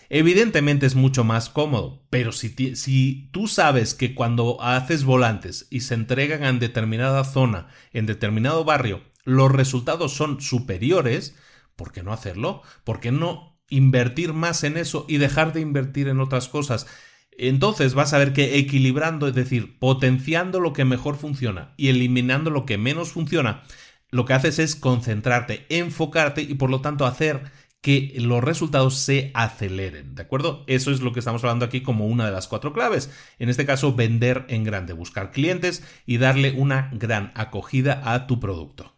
Evidentemente es mucho más cómodo, pero si, si, tú sabes que cuando haces volantes y se entregan en determinada zona, en determinado barrio, los resultados son superiores, ¿por qué no hacerlo? ¿Por qué no invertir más en eso y dejar de invertir en otras cosas? Entonces vas a ver que equilibrando, es decir, potenciando lo que mejor funciona y eliminando lo que menos funciona, lo que haces es concentrarte, enfocarte y por lo tanto hacer que los resultados se aceleren, ¿de acuerdo? Eso es lo que estamos hablando aquí como una de las cuatro claves. En este caso, vender en grande, buscar clientes y darle una gran acogida a tu producto.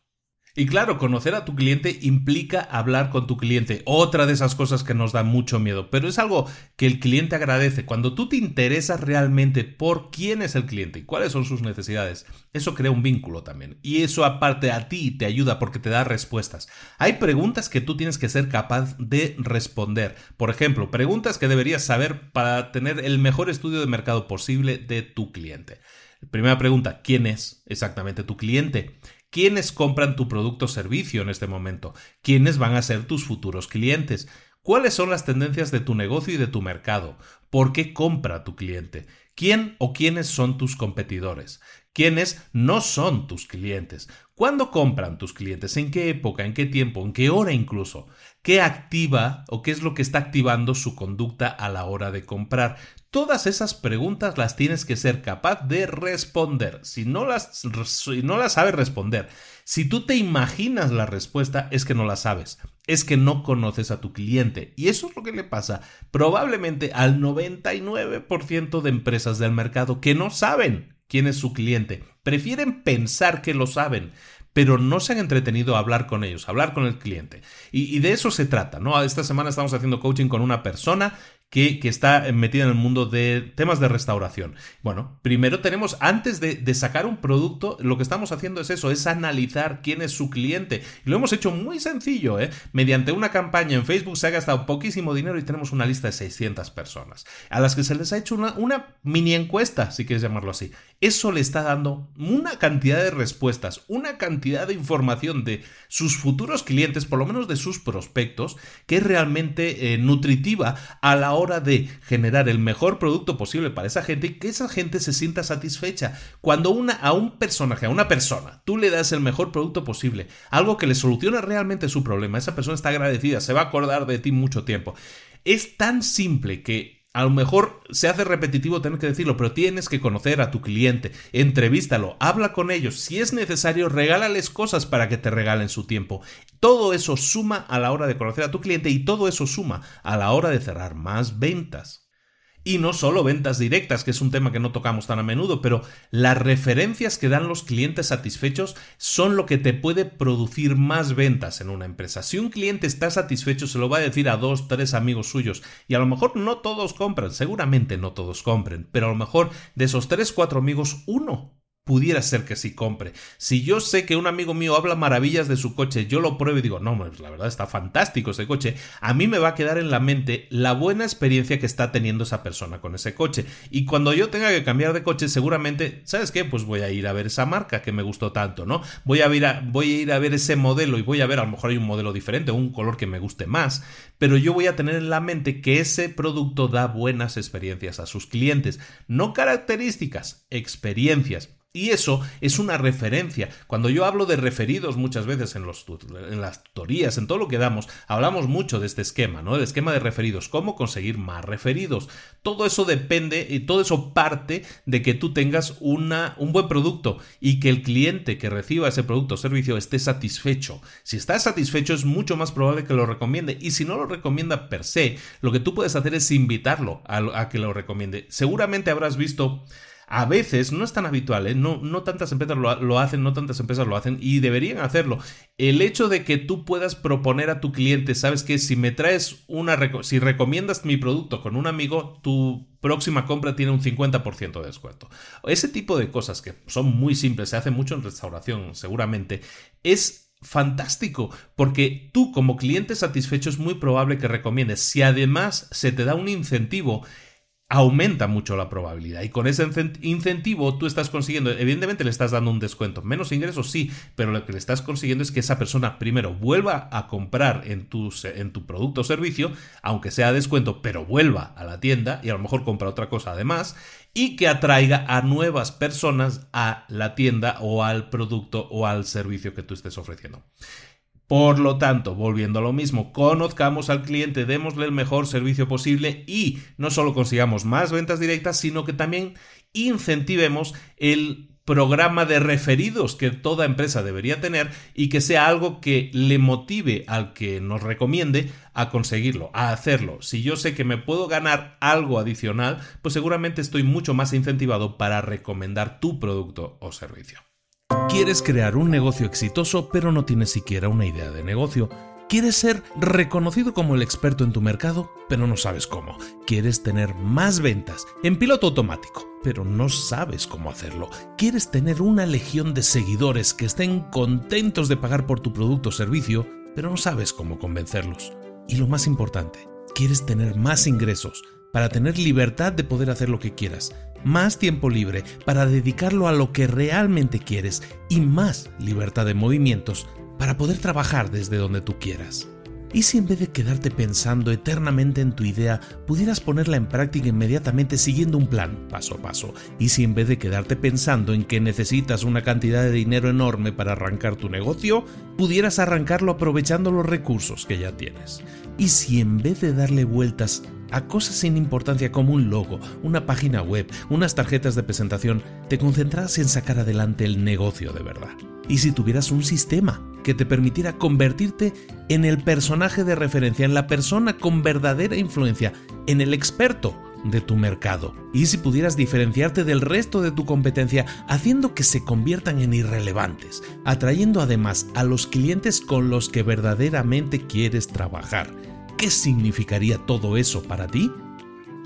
Y claro, conocer a tu cliente implica hablar con tu cliente. Otra de esas cosas que nos da mucho miedo, pero es algo que el cliente agradece. Cuando tú te interesas realmente por quién es el cliente y cuáles son sus necesidades, eso crea un vínculo también. Y eso aparte a ti te ayuda porque te da respuestas. Hay preguntas que tú tienes que ser capaz de responder. Por ejemplo, preguntas que deberías saber para tener el mejor estudio de mercado posible de tu cliente. Primera pregunta, ¿quién es exactamente tu cliente? ¿Quiénes compran tu producto o servicio en este momento? ¿Quiénes van a ser tus futuros clientes? ¿Cuáles son las tendencias de tu negocio y de tu mercado? ¿Por qué compra tu cliente? ¿Quién o quiénes son tus competidores? ¿Quiénes no son tus clientes? ¿Cuándo compran tus clientes? ¿En qué época? ¿En qué tiempo? ¿En qué hora incluso? ¿Qué activa o qué es lo que está activando su conducta a la hora de comprar? Todas esas preguntas las tienes que ser capaz de responder. Si no las, si no las sabes responder, si tú te imaginas la respuesta, es que no la sabes, es que no conoces a tu cliente. Y eso es lo que le pasa probablemente al 99% de empresas del mercado que no saben quién es su cliente. Prefieren pensar que lo saben pero no se han entretenido a hablar con ellos, a hablar con el cliente. Y, y, de eso se trata, ¿no? Esta semana estamos haciendo coaching con una persona que, está metida en el mundo de temas de restauración. Bueno, primero tenemos, antes de, sacar un producto, lo que estamos haciendo es eso, es analizar quién es su cliente. Y lo hemos hecho muy sencillo, ¿eh? Mediante una campaña en Facebook se ha gastado poquísimo dinero y tenemos una lista de 600 personas, a las que se les ha hecho una, una mini encuesta, si quieres llamarlo así. Eso le está dando una cantidad de respuestas, una cantidad de información de sus futuros clientes, por lo menos de sus prospectos, que es realmente eh, nutritiva a la hora de generar el mejor producto posible para esa gente y que esa gente se sienta satisfecha. Cuando una, a un personaje, a una persona, tú le das el mejor producto posible, algo que le soluciona realmente su problema, esa persona está agradecida, se va a acordar de ti mucho tiempo. Es tan simple que a lo mejor se hace repetitivo tener que decirlo, pero tienes que conocer a tu cliente, entrevístalo, habla con ellos, si es necesario, regálales cosas para que te regalen su tiempo. Todo eso suma a la hora de conocer a tu cliente y todo eso suma a la hora de cerrar más ventas. Y no solo ventas directas, que es un tema que no tocamos tan a menudo, pero las referencias que dan los clientes satisfechos son lo que te puede producir más ventas en una empresa. Si un cliente está satisfecho, se lo va a decir a dos, tres amigos suyos, y a lo mejor no todos compran, seguramente no todos compren, pero a lo mejor de esos tres, cuatro amigos, uno pudiera ser que sí compre. Si yo sé que un amigo mío habla maravillas de su coche, yo lo pruebo y digo, no, pues la verdad está fantástico ese coche, a mí me va a quedar en la mente la buena experiencia que está teniendo esa persona con ese coche. Y cuando yo tenga que cambiar de coche, seguramente, ¿sabes qué? Pues voy a ir a ver esa marca que me gustó tanto, ¿no? Voy a, ir a, voy a ir a ver ese modelo y voy a ver, a lo mejor hay un modelo diferente, un color que me guste más, pero yo voy a tener en la mente que ese producto da buenas experiencias a sus clientes, no características, experiencias. Y eso es una referencia. Cuando yo hablo de referidos muchas veces en, los, en las tutorías, en todo lo que damos, hablamos mucho de este esquema, ¿no? El esquema de referidos, cómo conseguir más referidos. Todo eso depende y todo eso parte de que tú tengas una, un buen producto y que el cliente que reciba ese producto o servicio esté satisfecho. Si está satisfecho es mucho más probable que lo recomiende y si no lo recomienda per se, lo que tú puedes hacer es invitarlo a, a que lo recomiende. Seguramente habrás visto a veces no es tan habitual, ¿eh? no, no, tantas empresas lo, hacen, no tantas empresas lo hacen y deberían hacerlo. El hecho de que tú puedas proponer a tu cliente, sabes que si me traes una, si recomiendas mi producto con un amigo, tu próxima compra tiene un 50% de descuento. Ese tipo de cosas que son muy simples, se hace mucho en restauración seguramente, es fantástico, porque tú como cliente satisfecho es muy probable que recomiendes. Si además se te da un incentivo, aumenta mucho la probabilidad. Y con ese incentivo tú estás consiguiendo, evidentemente le estás dando un descuento, menos ingresos sí, pero lo que le estás consiguiendo es que esa persona primero vuelva a comprar en tu, en tu producto o servicio, aunque sea descuento, pero vuelva a la tienda y a lo mejor compra otra cosa además, y que atraiga a nuevas personas a la tienda o al producto o al servicio que tú estés ofreciendo. Por lo tanto, volviendo a lo mismo, conozcamos al cliente, démosle el mejor servicio posible y no solo consigamos más ventas directas, sino que también incentivemos el programa de referidos que toda empresa debería tener y que sea algo que le motive al que nos recomiende a conseguirlo, a hacerlo. Si yo sé que me puedo ganar algo adicional, pues seguramente estoy mucho más incentivado para recomendar tu producto o servicio. Quieres crear un negocio exitoso pero no tienes siquiera una idea de negocio. Quieres ser reconocido como el experto en tu mercado, pero no sabes cómo. Quieres tener más ventas en piloto automático, pero no sabes cómo hacerlo. Quieres tener una legión de seguidores que estén contentos de pagar por tu producto o servicio, pero no sabes cómo convencerlos. Y lo más importante, quieres tener más ingresos para tener libertad de poder hacer lo que quieras, más tiempo libre para dedicarlo a lo que realmente quieres y más libertad de movimientos para poder trabajar desde donde tú quieras. ¿Y si en vez de quedarte pensando eternamente en tu idea, pudieras ponerla en práctica inmediatamente siguiendo un plan, paso a paso? ¿Y si en vez de quedarte pensando en que necesitas una cantidad de dinero enorme para arrancar tu negocio, pudieras arrancarlo aprovechando los recursos que ya tienes? ¿Y si en vez de darle vueltas a cosas sin importancia como un logo, una página web, unas tarjetas de presentación, te concentraras en sacar adelante el negocio de verdad. Y si tuvieras un sistema que te permitiera convertirte en el personaje de referencia, en la persona con verdadera influencia, en el experto de tu mercado. Y si pudieras diferenciarte del resto de tu competencia haciendo que se conviertan en irrelevantes, atrayendo además a los clientes con los que verdaderamente quieres trabajar ¿Qué significaría todo eso para ti?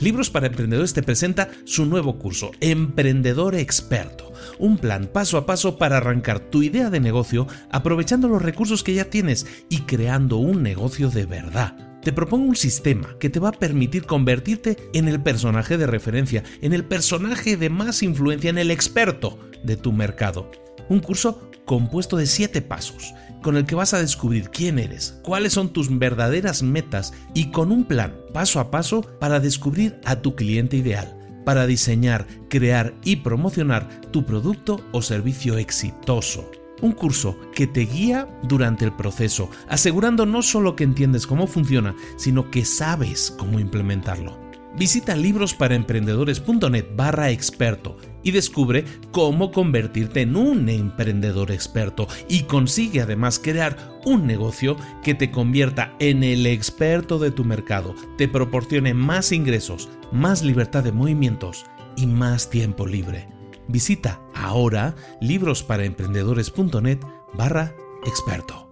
Libros para Emprendedores te presenta su nuevo curso, Emprendedor Experto, un plan paso a paso para arrancar tu idea de negocio aprovechando los recursos que ya tienes y creando un negocio de verdad. Te propongo un sistema que te va a permitir convertirte en el personaje de referencia, en el personaje de más influencia, en el experto de tu mercado. Un curso compuesto de 7 pasos con el que vas a descubrir quién eres, cuáles son tus verdaderas metas y con un plan paso a paso para descubrir a tu cliente ideal, para diseñar, crear y promocionar tu producto o servicio exitoso. Un curso que te guía durante el proceso, asegurando no solo que entiendes cómo funciona, sino que sabes cómo implementarlo. Visita librosparaemprendedores.net barra experto y descubre cómo convertirte en un emprendedor experto y consigue además crear un negocio que te convierta en el experto de tu mercado, te proporcione más ingresos, más libertad de movimientos y más tiempo libre. Visita ahora librosparaemprendedores.net barra experto.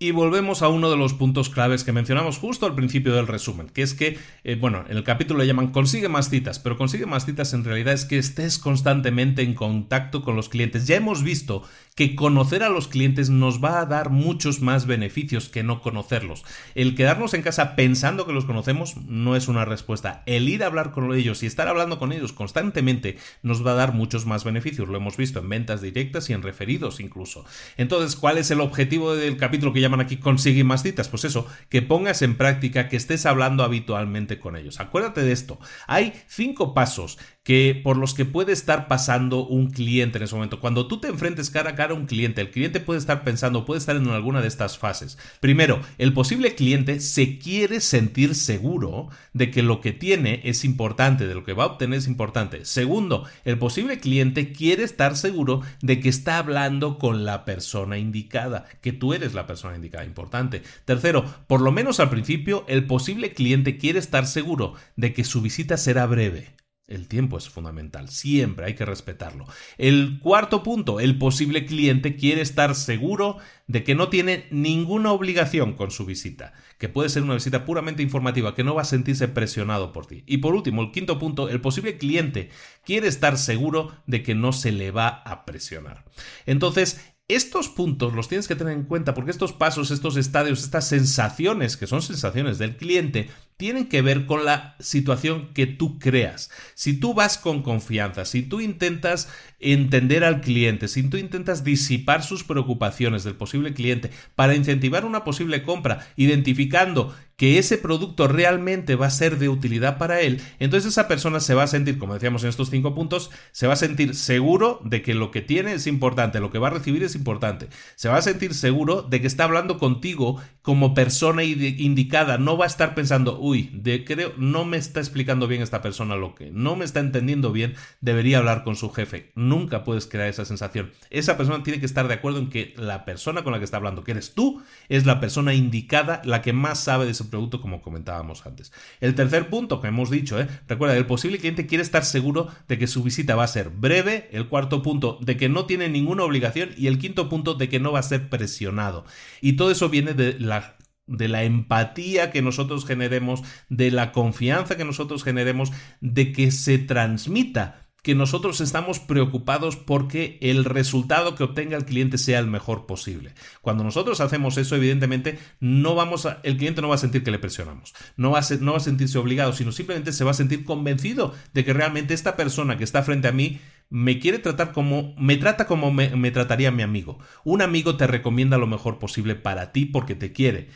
Y volvemos a uno de los puntos claves que mencionamos justo al principio del resumen, que es que, eh, bueno, en el capítulo le llaman consigue más citas, pero consigue más citas en realidad es que estés constantemente en contacto con los clientes. Ya hemos visto que conocer a los clientes nos va a dar muchos más beneficios que no conocerlos. El quedarnos en casa pensando que los conocemos no es una respuesta. El ir a hablar con ellos y estar hablando con ellos constantemente nos va a dar muchos más beneficios. Lo hemos visto en ventas directas y en referidos incluso. Entonces, ¿cuál es el objetivo del capítulo que llaman aquí consigue más citas? Pues eso, que pongas en práctica, que estés hablando habitualmente con ellos. Acuérdate de esto. Hay cinco pasos que por los que puede estar pasando un cliente en ese momento. Cuando tú te enfrentes cara a cara a un cliente, el cliente puede estar pensando, puede estar en alguna de estas fases. Primero, el posible cliente se quiere sentir seguro de que lo que tiene es importante, de lo que va a obtener es importante. Segundo, el posible cliente quiere estar seguro de que está hablando con la persona indicada, que tú eres la persona indicada, importante. Tercero, por lo menos al principio, el posible cliente quiere estar seguro de que su visita será breve. El tiempo es fundamental, siempre hay que respetarlo. El cuarto punto, el posible cliente quiere estar seguro de que no tiene ninguna obligación con su visita, que puede ser una visita puramente informativa, que no va a sentirse presionado por ti. Y por último, el quinto punto, el posible cliente quiere estar seguro de que no se le va a presionar. Entonces, estos puntos los tienes que tener en cuenta porque estos pasos, estos estadios, estas sensaciones, que son sensaciones del cliente, tienen que ver con la situación que tú creas. Si tú vas con confianza, si tú intentas entender al cliente, si tú intentas disipar sus preocupaciones del posible cliente para incentivar una posible compra, identificando que ese producto realmente va a ser de utilidad para él, entonces esa persona se va a sentir, como decíamos en estos cinco puntos, se va a sentir seguro de que lo que tiene es importante, lo que va a recibir es importante, se va a sentir seguro de que está hablando contigo como persona indicada, no va a estar pensando, uy, de creo, no me está explicando bien esta persona lo que, no me está entendiendo bien, debería hablar con su jefe. Nunca puedes crear esa sensación. Esa persona tiene que estar de acuerdo en que la persona con la que está hablando, que eres tú, es la persona indicada, la que más sabe de ese producto, como comentábamos antes. El tercer punto que hemos dicho, ¿eh? recuerda, el posible cliente quiere estar seguro de que su visita va a ser breve, el cuarto punto, de que no tiene ninguna obligación y el quinto punto, de que no va a ser presionado. Y todo eso viene de la de la empatía que nosotros generemos, de la confianza que nosotros generemos, de que se transmita que nosotros estamos preocupados porque el resultado que obtenga el cliente sea el mejor posible. Cuando nosotros hacemos eso, evidentemente, no vamos a, el cliente no va a sentir que le presionamos, no va, a sentirse obligado, sino simplemente se va a sentir convencido de que realmente esta persona que está frente a mí me quiere tratar como, me trata como me, me trataría mi amigo. Un amigo te recomienda lo mejor posible para ti porque te quiere.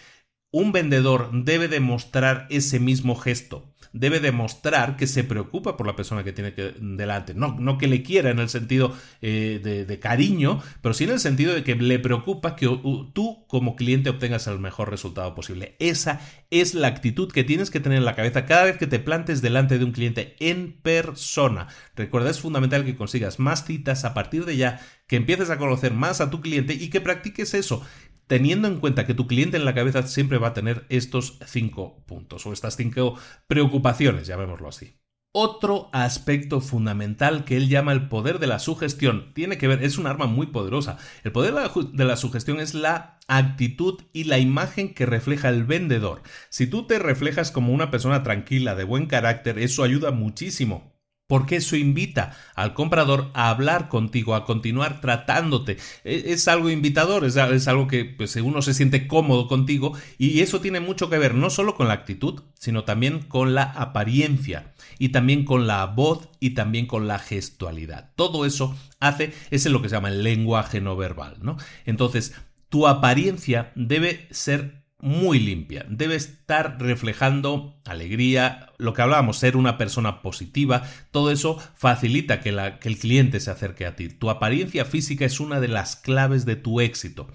Un vendedor debe demostrar ese mismo gesto debe demostrar que se preocupa por la persona que tiene que, delante. No, que le quiera en el sentido eh, de, cariño, pero sí en el sentido de que le preocupa que tú como cliente obtengas el mejor resultado posible. Esa es la actitud que tienes que tener en la cabeza cada vez que te plantes delante de un cliente en persona. Recuerda, es fundamental que consigas más citas a partir de ya, que empieces a conocer más a tu cliente y que practiques eso teniendo en cuenta que tu cliente en la cabeza siempre va a tener estos cinco puntos o estas cinco preocupaciones, llamémoslo así. Otro aspecto fundamental que él llama el poder de la sugestión tiene que ver, es un arma muy poderosa. El poder de la, sugestión es la actitud y la imagen que refleja el vendedor. Si tú te reflejas como una persona tranquila, de buen carácter, eso ayuda muchísimo porque eso invita al comprador a hablar contigo, a continuar tratándote. E, es, algo invitador, es, algo que pues, uno se siente cómodo contigo y eso tiene mucho que ver no solo con la actitud, sino también con la apariencia y también con la voz y también con la gestualidad. Todo eso hace, es lo que se llama el lenguaje no verbal, ¿no? Entonces, tu apariencia debe ser muy limpia, debe estar reflejando alegría, lo que hablábamos, ser una persona positiva, todo eso facilita que, que, el cliente se acerque a ti. Tu apariencia física es una de las claves de tu éxito.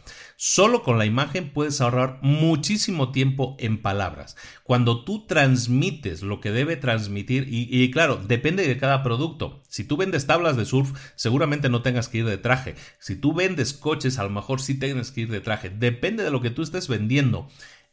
Solo con la imagen puedes ahorrar muchísimo tiempo en palabras. Cuando tú transmites lo que debe transmitir, y, claro, depende de cada producto. Si tú vendes tablas de surf, seguramente no tengas que ir de traje. Si tú vendes coches, a lo mejor sí tienes que ir de traje. Depende de lo que tú estés vendiendo.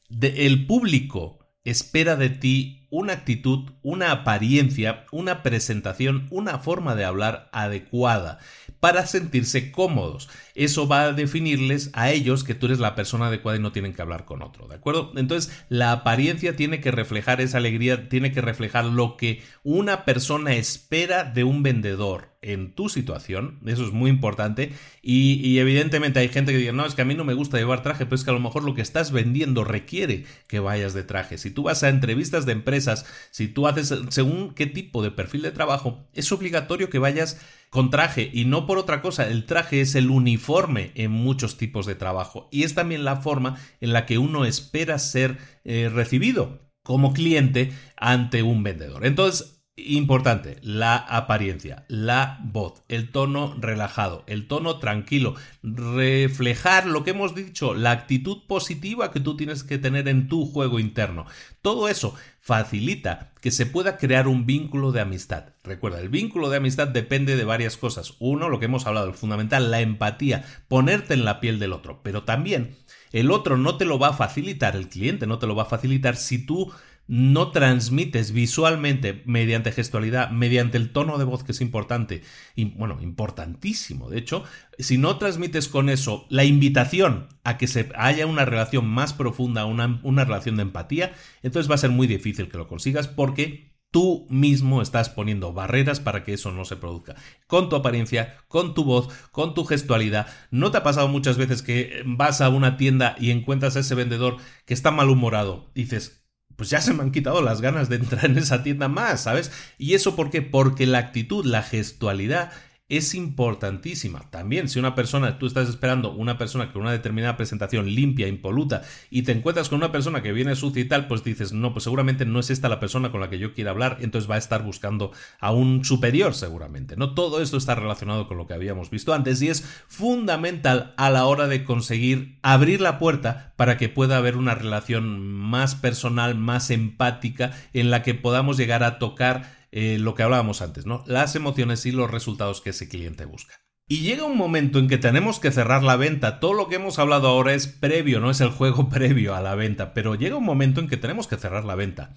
De, el público espera de ti una actitud, una apariencia, una presentación, una forma de hablar adecuada para sentirse cómodos. Eso va a definirles a ellos que tú eres la persona adecuada y no tienen que hablar con otro, ¿de acuerdo? Entonces, la apariencia tiene que reflejar esa alegría, tiene que reflejar lo que una persona espera de un vendedor en tu situación, eso es muy importante, y, evidentemente hay gente que dice, no, es que a mí no me gusta llevar traje, pero es que a lo mejor lo que estás vendiendo requiere que vayas de traje. Si tú vas a entrevistas de empresas, si tú haces según qué tipo de perfil de trabajo, es obligatorio que vayas con traje y no por otra cosa, el traje es el uniforme en muchos tipos de trabajo y es también la forma en la que uno espera ser eh, recibido como cliente ante un vendedor. Entonces, Importante, la apariencia, la voz, el tono relajado, el tono tranquilo, reflejar lo que hemos dicho, la actitud positiva que tú tienes que tener en tu juego interno. Todo eso facilita que se pueda crear un vínculo de amistad. Recuerda, el vínculo de amistad depende de varias cosas. Uno, lo que hemos hablado, el fundamental, la empatía, ponerte en la piel del otro, pero también el otro no te lo va a facilitar, el cliente no te lo va a facilitar si tú no transmites visualmente mediante gestualidad, mediante el tono de voz que es importante, y bueno, importantísimo, de hecho, si no transmites con eso la invitación a que se haya una relación más profunda, una, una relación de empatía, entonces va a ser muy difícil que lo consigas porque tú mismo estás poniendo barreras para que eso no se produzca. Con tu apariencia, con tu voz, con tu gestualidad. ¿No te ha pasado muchas veces que vas a una tienda y encuentras a ese vendedor que está malhumorado? Dices, pues ya se me han quitado las ganas de entrar en esa tienda más, ¿sabes? ¿Y eso por qué? Porque la actitud, la gestualidad es importantísima. También, si una persona, tú estás esperando una persona con una determinada presentación limpia, impoluta, y te encuentras con una persona que viene sucia y tal, pues dices, no, pues seguramente no es esta la persona con la que yo quiero hablar, entonces va a estar buscando a un superior seguramente. No todo esto está relacionado con lo que habíamos visto antes y es fundamental a la hora de conseguir abrir la puerta para que pueda haber una relación más personal, más empática, en la que podamos llegar a tocar eh, lo que hablábamos antes, ¿no? Las emociones y los resultados que ese cliente busca. Y llega un momento en que tenemos que cerrar la venta. Todo lo que hemos hablado ahora es previo, no es el juego previo a la venta, pero llega un momento en que tenemos que cerrar la venta.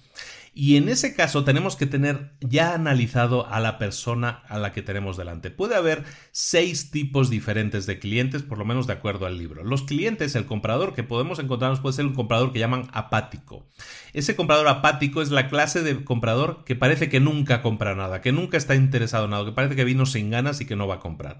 Y en ese caso tenemos que tener ya analizado a la persona a la que tenemos delante. Puede haber seis tipos diferentes de clientes, por lo menos de acuerdo al libro. Los clientes, el comprador que podemos encontrarnos puede ser un comprador que llaman apático. Ese comprador apático es la clase de comprador que parece que nunca compra nada, que nunca está interesado en nada, que parece que vino sin ganas y que no va a comprar.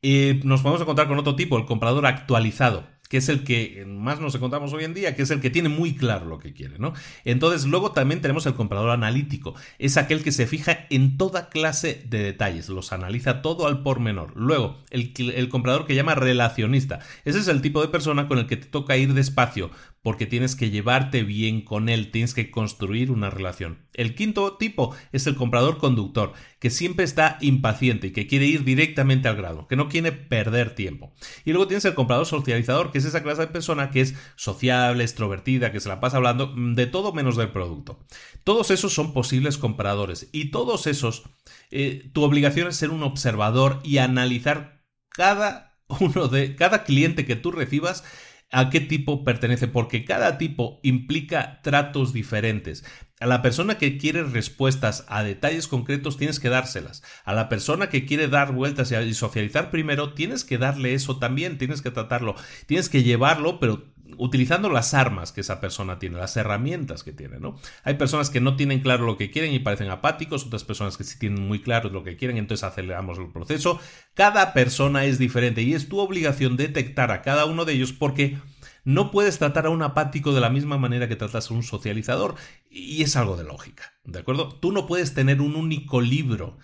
Eh, nos podemos encontrar con otro tipo, el comprador actualizado que es el que más nos encontramos hoy en día, que es el que tiene muy claro lo que quiere, ¿no? Entonces, luego también tenemos el comprador analítico, es aquel que se fija en toda clase de detalles, los analiza todo al por menor. Luego, el, el comprador que llama relacionista, ese es el tipo de persona con el que te toca ir despacio, porque tienes que llevarte bien con él, tienes que construir una relación. El quinto tipo es el comprador conductor, que siempre está impaciente y que quiere ir directamente al grado, que no quiere perder tiempo. Y luego tienes el comprador socializador, que es esa clase de persona que es sociable, extrovertida, que se la pasa hablando de todo menos del producto. Todos esos son posibles compradores y todos esos, eh, tu obligación es ser un observador y analizar cada uno de cada cliente que tú recibas a qué tipo pertenece, porque cada tipo implica tratos diferentes. A la persona que quiere respuestas a detalles concretos tienes que dárselas. A la persona que quiere dar vueltas y socializar primero tienes que darle eso también, tienes que tratarlo, tienes que llevarlo, pero utilizando las armas que esa persona tiene, las herramientas que tiene, ¿no? Hay personas que no tienen claro lo que quieren y parecen apáticos, otras personas que sí tienen muy claro lo que quieren, entonces aceleramos el proceso. Cada persona es diferente y es tu obligación detectar a cada uno de ellos porque no puedes tratar a un apático de la misma manera que tratas a un socializador y es algo de lógica, ¿de acuerdo? Tú no puedes tener un único libro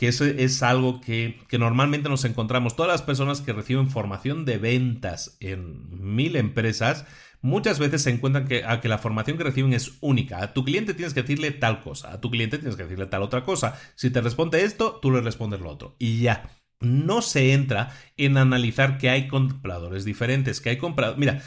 que eso es algo que, normalmente nos encontramos. Todas las personas que reciben formación de ventas en mil empresas, muchas veces se encuentran que, a que la formación que reciben es única. A tu cliente tienes que decirle tal cosa, a tu cliente tienes que decirle tal otra cosa. Si te responde esto, tú le respondes lo otro. Y ya. No se entra en analizar que hay compradores diferentes, que hay compradores... Mira,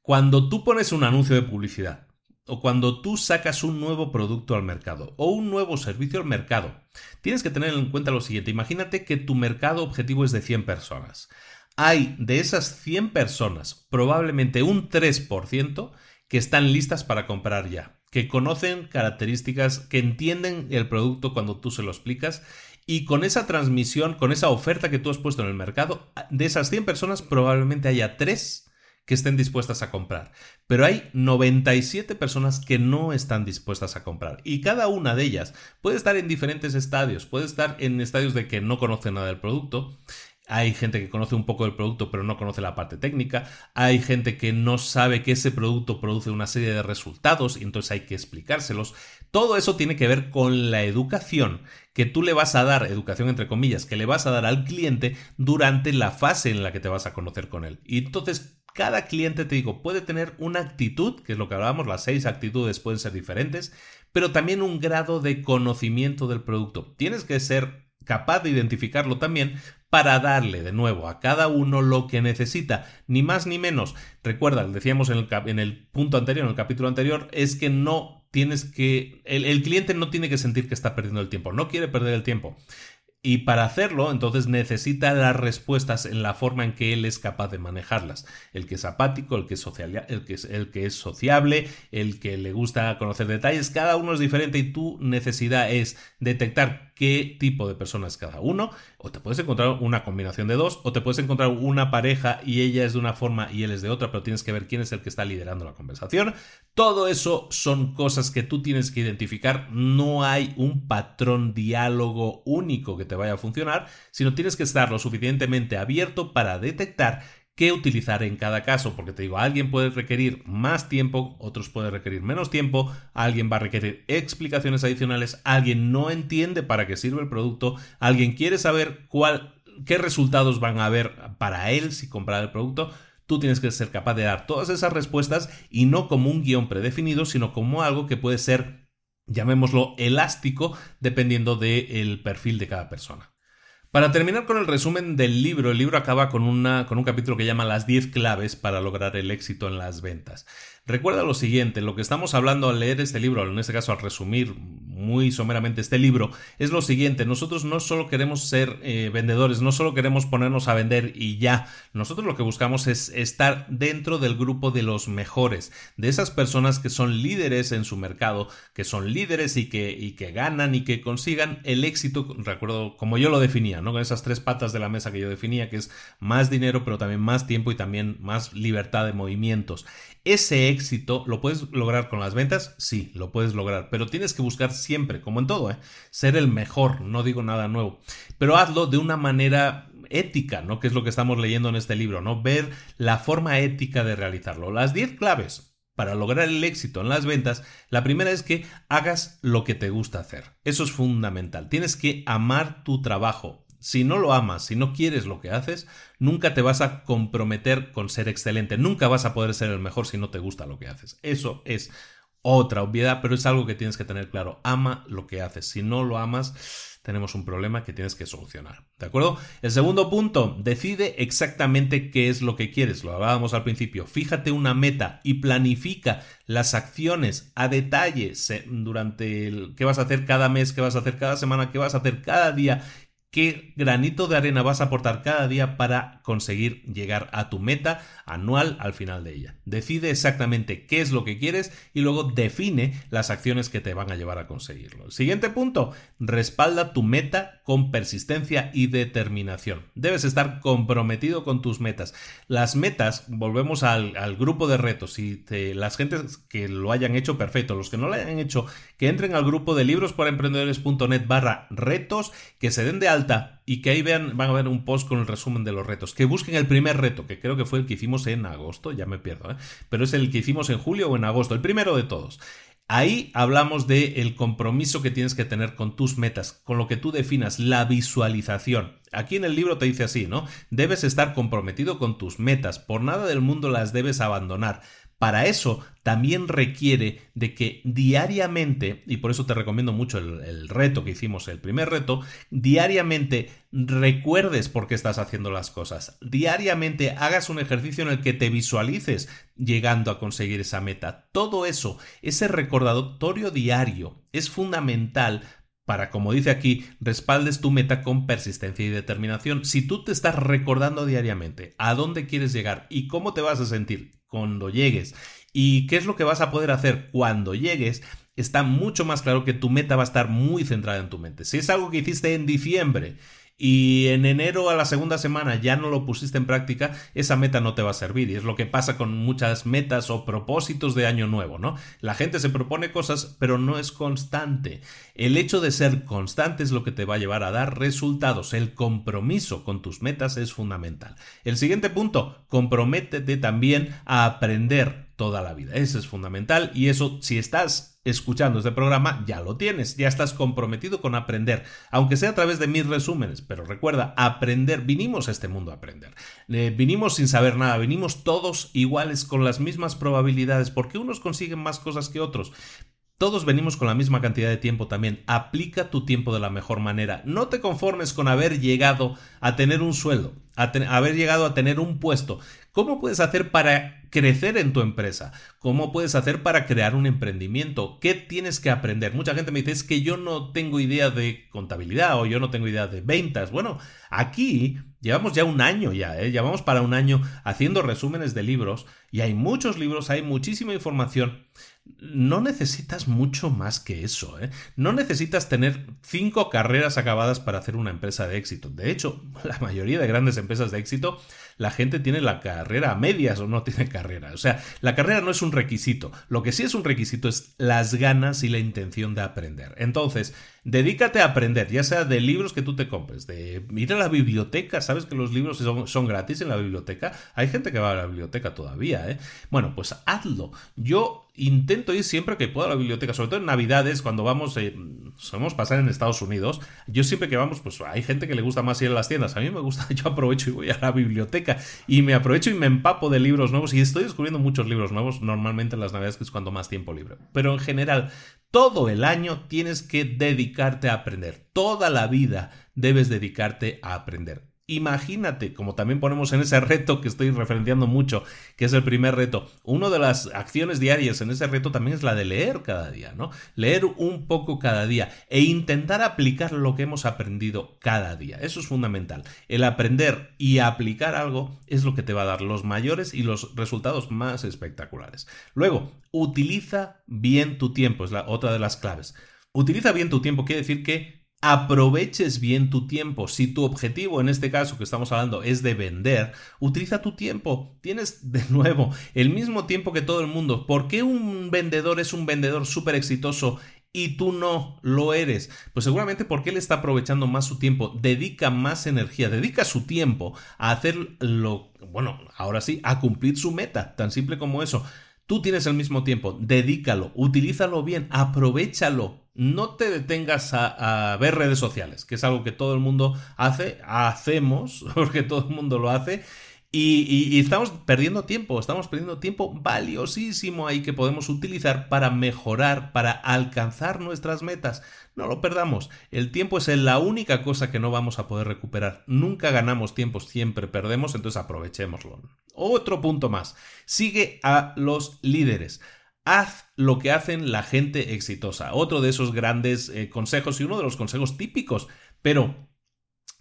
cuando tú pones un anuncio de publicidad o cuando tú sacas un nuevo producto al mercado o un nuevo servicio al mercado, tienes que tener en cuenta lo siguiente. Imagínate que tu mercado objetivo es de 100 personas. Hay de esas 100 personas probablemente un 3% que están listas para comprar ya, que conocen características, que entienden el producto cuando tú se lo explicas y con esa transmisión, con esa oferta que tú has puesto en el mercado, de esas 100 personas probablemente haya 3 que estén dispuestas a comprar. Pero hay 97 personas que no están dispuestas a comprar. Y cada una de ellas puede estar en diferentes estadios. Puede estar en estadios de que no conoce nada del producto. Hay gente que conoce un poco del producto pero no conoce la parte técnica. Hay gente que no sabe que ese producto produce una serie de resultados y entonces hay que explicárselos. Todo eso tiene que ver con la educación que tú le vas a dar, educación entre comillas, que le vas a dar al cliente durante la fase en la que te vas a conocer con él. Y entonces cada cliente, te digo, puede tener una actitud, que es lo que hablábamos, las seis actitudes pueden ser diferentes, pero también un grado de conocimiento del producto. Tienes que ser capaz de identificarlo también para darle de nuevo a cada uno lo que necesita, ni más ni menos. Recuerda, decíamos en el, en el punto anterior, en el capítulo anterior, es que no tienes que, el, el cliente no tiene que sentir que está perdiendo el tiempo, no quiere perder el tiempo. Y para hacerlo, entonces necesita las respuestas en la forma en que él es capaz de manejarlas. El que es apático, el que es, social, el que es, el que es sociable, el que le gusta conocer detalles, cada uno es diferente y tu necesidad es detectar qué tipo de persona es cada uno. O te puedes encontrar una combinación de dos, o te puedes encontrar una pareja y ella es de una forma y él es de otra, pero tienes que ver quién es el que está liderando la conversación. Todo eso son cosas que tú tienes que identificar. No hay un patrón diálogo único que te vaya a funcionar, sino tienes que estar lo suficientemente abierto para detectar qué utilizar en cada caso, porque te digo, alguien puede requerir más tiempo, otros pueden requerir menos tiempo, alguien va a requerir explicaciones adicionales, alguien no entiende para qué sirve el producto, alguien quiere saber cuál, qué resultados van a haber para él si comprar el producto. Tú tienes que ser capaz de dar todas esas respuestas y no como un guion predefinido, sino como algo que puede ser, llamémoslo, elástico, dependiendo del perfil de cada persona. Para terminar con el resumen del libro, el libro acaba con, una, con un capítulo que llama Las 10 claves para lograr el éxito en las ventas. Recuerda lo siguiente, lo que estamos hablando al leer este libro, en este caso al resumir muy someramente este libro, es lo siguiente, nosotros no solo queremos ser eh, vendedores, no solo queremos ponernos a vender y ya, nosotros lo que buscamos es estar dentro del grupo de los mejores, de esas personas que son líderes en su mercado, que son líderes y que, y que ganan y que consigan el éxito, recuerdo como yo lo definía, ¿no? Con esas tres patas de la mesa que yo definía, que es más dinero, pero también más tiempo y también más libertad de movimientos. Ese éxito lo puedes lograr con las ventas, sí, lo puedes lograr, pero tienes que buscar siempre, como en todo, ¿eh? ser el mejor, no digo nada nuevo, pero hazlo de una manera ética, ¿no? Que es lo que estamos leyendo en este libro, ¿no? Ver la forma ética de realizarlo. Las 10 claves para lograr el éxito en las ventas, la primera es que hagas lo que te gusta hacer. Eso es fundamental. Tienes que amar tu trabajo si no lo amas, si no quieres lo que haces, nunca te vas a comprometer con ser excelente, nunca vas a poder ser el mejor si no te gusta lo que haces. Eso es otra obviedad, pero es algo que tienes que tener claro. Ama lo que haces. Si no lo amas, tenemos un problema que tienes que solucionar. ¿De acuerdo? El segundo punto, decide exactamente qué es lo que quieres. Lo hablábamos al principio. Fíjate una meta y planifica las acciones a detalle durante el, qué vas a hacer cada mes, qué vas a hacer cada semana, qué vas a hacer cada día qué granito de arena vas a aportar cada día para conseguir llegar a tu meta anual al final de ella. Decide exactamente qué es lo que quieres y luego define las acciones que te van a llevar a conseguirlo. siguiente punto, respalda tu meta con persistencia y determinación. Debes estar comprometido con tus metas. Las metas, volvemos al, grupo de retos y las gentes que lo hayan hecho, perfecto. Los que no lo hayan hecho, que entren al grupo de libros para emprendedores.net barra retos, que se den de alta y que ahí vean, van a ver un post con el resumen de los retos. Que busquen el primer reto, que creo que fue el que hicimos en agosto, ya me pierdo, ¿eh? pero es el que hicimos en julio o en agosto, el primero de todos. Ahí hablamos de el compromiso que tienes que tener con tus metas, con lo que tú definas, la visualización. Aquí en el libro te dice así, ¿no? Debes estar comprometido con tus metas, por nada del mundo las debes abandonar. Para eso también requiere de que diariamente, y por eso te recomiendo mucho el, reto que hicimos, el primer reto, diariamente recuerdes por qué estás haciendo las cosas. Diariamente hagas un ejercicio en el que te visualices llegando a conseguir esa meta. Todo eso, ese recordatorio diario, es fundamental para, como dice aquí, respaldes tu meta con persistencia y determinación. Si tú te estás recordando diariamente a dónde quieres llegar y cómo te vas a sentir cuando llegues y qué es lo que vas a poder hacer cuando llegues, está mucho más claro que tu meta va a estar muy centrada en tu mente. Si es algo que hiciste en diciembre y en enero a la segunda semana ya no lo pusiste en práctica, esa meta no te va a servir. Y es lo que pasa con muchas metas o propósitos de año nuevo, ¿no? La gente se propone cosas, pero no es constante. El hecho de ser constante es lo que te va a llevar a dar resultados. El compromiso con tus metas es fundamental. El siguiente punto, comprométete también a aprender toda la vida. Eso es fundamental y eso, si estás escuchando este programa, ya lo tienes, ya estás comprometido con aprender, aunque sea a través de mis resúmenes, pero recuerda, aprender, vinimos a este mundo a aprender, eh, vinimos sin saber nada, vinimos todos iguales con las mismas probabilidades, porque unos consiguen más cosas que otros, todos venimos con la misma cantidad de tiempo también. Aplica tu tiempo de la mejor manera. No te conformes con haber llegado a tener un sueldo, a haber llegado a tener un puesto. ¿Cómo puedes hacer para crecer en tu empresa? ¿Cómo puedes hacer para crear un emprendimiento? ¿Qué tienes que aprender? Mucha gente me dice, es que yo no tengo idea de contabilidad o yo no tengo idea de ventas. Bueno, aquí llevamos ya un año ya, ¿eh? llevamos para un año haciendo resúmenes de libros y hay muchos libros, hay muchísima información no necesitas mucho más que eso. ¿eh? No necesitas tener cinco carreras acabadas para hacer una empresa de éxito. De hecho, la mayoría de grandes empresas de éxito, la gente tiene la carrera a medias o no tiene carrera. O sea, la carrera no es un requisito. Lo que sí es un requisito es las ganas y la intención de aprender. Entonces, Dedícate a aprender, ya sea de libros que tú te compres, de ir a la biblioteca, sabes que los libros son, gratis en la biblioteca. Hay gente que va a la biblioteca todavía, ¿eh? Bueno, pues hazlo. Yo intento ir siempre que puedo a la biblioteca, sobre todo en Navidades, cuando vamos, eh, solemos pasar en Estados Unidos. Yo siempre que vamos, pues hay gente que le gusta más ir a las tiendas. A mí me gusta, yo aprovecho y voy a la biblioteca y me aprovecho y me empapo de libros nuevos y estoy descubriendo muchos libros nuevos normalmente en las Navidades, que es cuando más tiempo libre. Pero en general, todo el año tienes que dedicarte a aprender. Toda la vida debes dedicarte a aprender. Imagínate, como también ponemos en ese reto que estoy referenciando mucho, que es el primer reto, una de las acciones diarias en ese reto también es la de leer cada día, ¿no? Leer un poco cada día e intentar aplicar lo que hemos aprendido cada día. Eso es fundamental. El aprender y aplicar algo es lo que te va a dar los mayores y los resultados más espectaculares. Luego, utiliza bien tu tiempo, es la otra de las claves. Utiliza bien tu tiempo quiere decir que aproveches bien tu tiempo. Si tu objetivo en este caso que estamos hablando es de vender, utiliza tu tiempo. Tienes de nuevo el mismo tiempo que todo el mundo. ¿Por qué un vendedor es un vendedor súper exitoso y tú no lo eres? Pues seguramente porque él está aprovechando más su tiempo, dedica más energía, dedica su tiempo a hacer lo, bueno, ahora sí, a cumplir su meta, tan simple como eso. Tú tienes el mismo tiempo, dedícalo, utilízalo bien, aprovechalo. No te detengas a, ver redes sociales, que es algo que todo el mundo hace, hacemos, porque todo el mundo lo hace, y, estamos perdiendo tiempo, estamos perdiendo tiempo valiosísimo ahí que podemos utilizar para mejorar, para alcanzar nuestras metas. No lo perdamos. El tiempo es la única cosa que no vamos a poder recuperar. Nunca ganamos tiempo, siempre perdemos, entonces aprovechémoslo. Otro punto más. Sigue a los líderes. Haz lo que hacen la gente exitosa. Otro de esos grandes eh, consejos y uno de los consejos típicos. Pero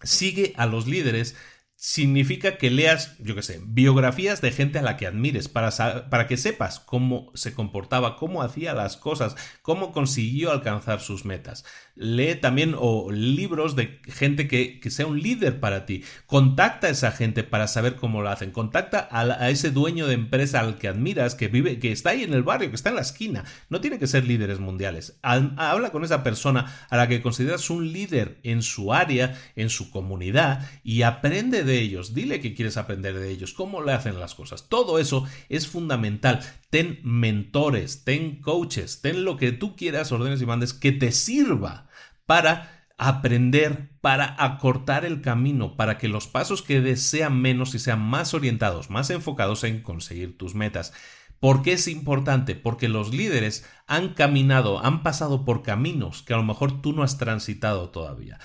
sigue a los líderes significa que leas, yo qué sé, biografías de gente a la que admires, para, para, que sepas cómo se comportaba, cómo hacía las cosas, cómo consiguió alcanzar sus metas. Lee también o libros de gente que, que, sea un líder para ti. Contacta a esa gente para saber cómo lo hacen. Contacta a, ese dueño de empresa al que admiras, que vive, que está ahí en el barrio, que está en la esquina. No tiene que ser líderes mundiales. Habla con esa persona a la que consideras un líder en su área, en su comunidad, y aprende de ellos, dile que quieres aprender de ellos, cómo le hacen las cosas. Todo eso es fundamental. Ten mentores, ten coaches, ten lo que tú quieras, órdenes y mandes, que te sirva para aprender, para acortar el camino, para que los pasos que des sean menos y sean más orientados, más enfocados en conseguir tus metas. ¿Por qué es importante? Porque los líderes han caminado, han pasado por caminos que a lo mejor tú no has transitado todavía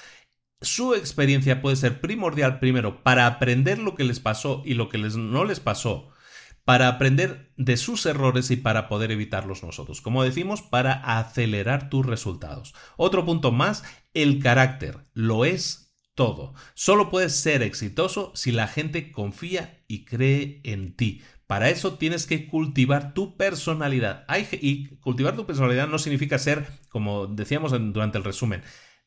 su experiencia puede ser primordial primero para aprender lo que les pasó y lo que les, no les pasó, para aprender de sus errores y para poder evitarlos nosotros. Como decimos, para acelerar tus resultados. Otro punto más, el carácter. Lo es todo. Solo puedes ser exitoso si la gente confía y cree en ti. Para eso tienes que cultivar tu personalidad. y cultivar tu personalidad no significa ser, como decíamos durante el resumen,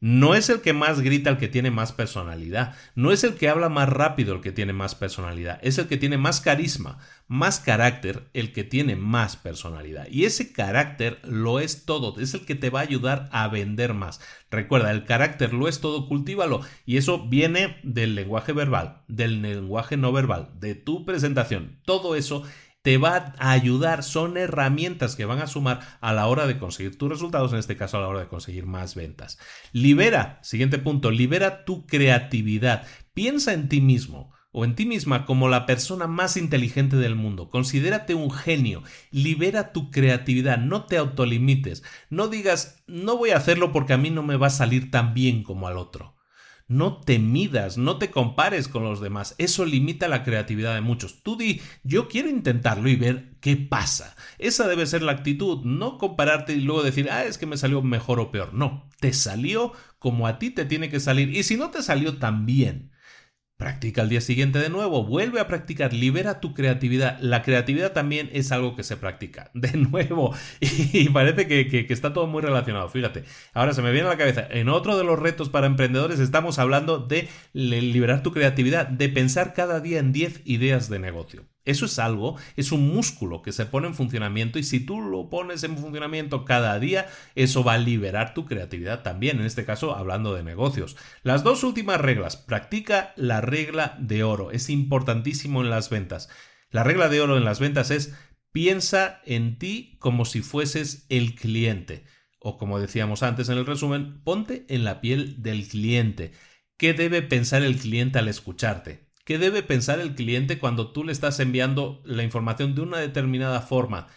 no es el que más grita el que tiene más personalidad. No es el que habla más rápido el que tiene más personalidad. Es el que tiene más carisma, más carácter, el que tiene más personalidad. Y ese carácter lo es todo. Es el que te va a ayudar a vender más. Recuerda, el carácter lo es todo, cultívalo. Y eso viene del lenguaje verbal, del lenguaje no verbal, de tu presentación. Todo eso te va a ayudar, son herramientas que van a sumar a la hora de conseguir tus resultados, en este caso a la hora de conseguir más ventas. Libera, siguiente punto, libera tu creatividad. Piensa en ti mismo o en ti misma como la persona más inteligente del mundo. Considérate un genio. Libera tu creatividad. No te autolimites. No digas, no voy a hacerlo porque a mí no me va a salir tan bien como al otro. No te midas, no te compares con los demás. Eso limita la creatividad de muchos. Tú di, yo quiero intentarlo y ver qué pasa. Esa debe ser la actitud, no compararte y luego decir, ah, es que me salió mejor o peor. No, te salió como a ti te tiene que salir. Y si no te salió tan bien, Practica al día siguiente de nuevo, vuelve a practicar, libera tu creatividad. La creatividad también es algo que se practica. De nuevo, y parece que, está todo muy relacionado. Fíjate, ahora se me viene a la cabeza, en otro de los retos para emprendedores estamos hablando de liberar tu creatividad, de pensar cada día en 10 ideas de negocio. Eso es algo, es un músculo que se pone en funcionamiento y si tú lo pones en funcionamiento cada día, eso va a liberar tu creatividad también, en este caso hablando de negocios. Las dos últimas reglas, practica la regla de oro, es importantísimo en las ventas. La regla de oro en las ventas es piensa en ti como si fueses el cliente. O como decíamos antes en el resumen, ponte en la piel del cliente. ¿Qué debe pensar el cliente al escucharte? ¿Qué debe pensar el cliente cuando tú le estás enviando la información de una determinada forma?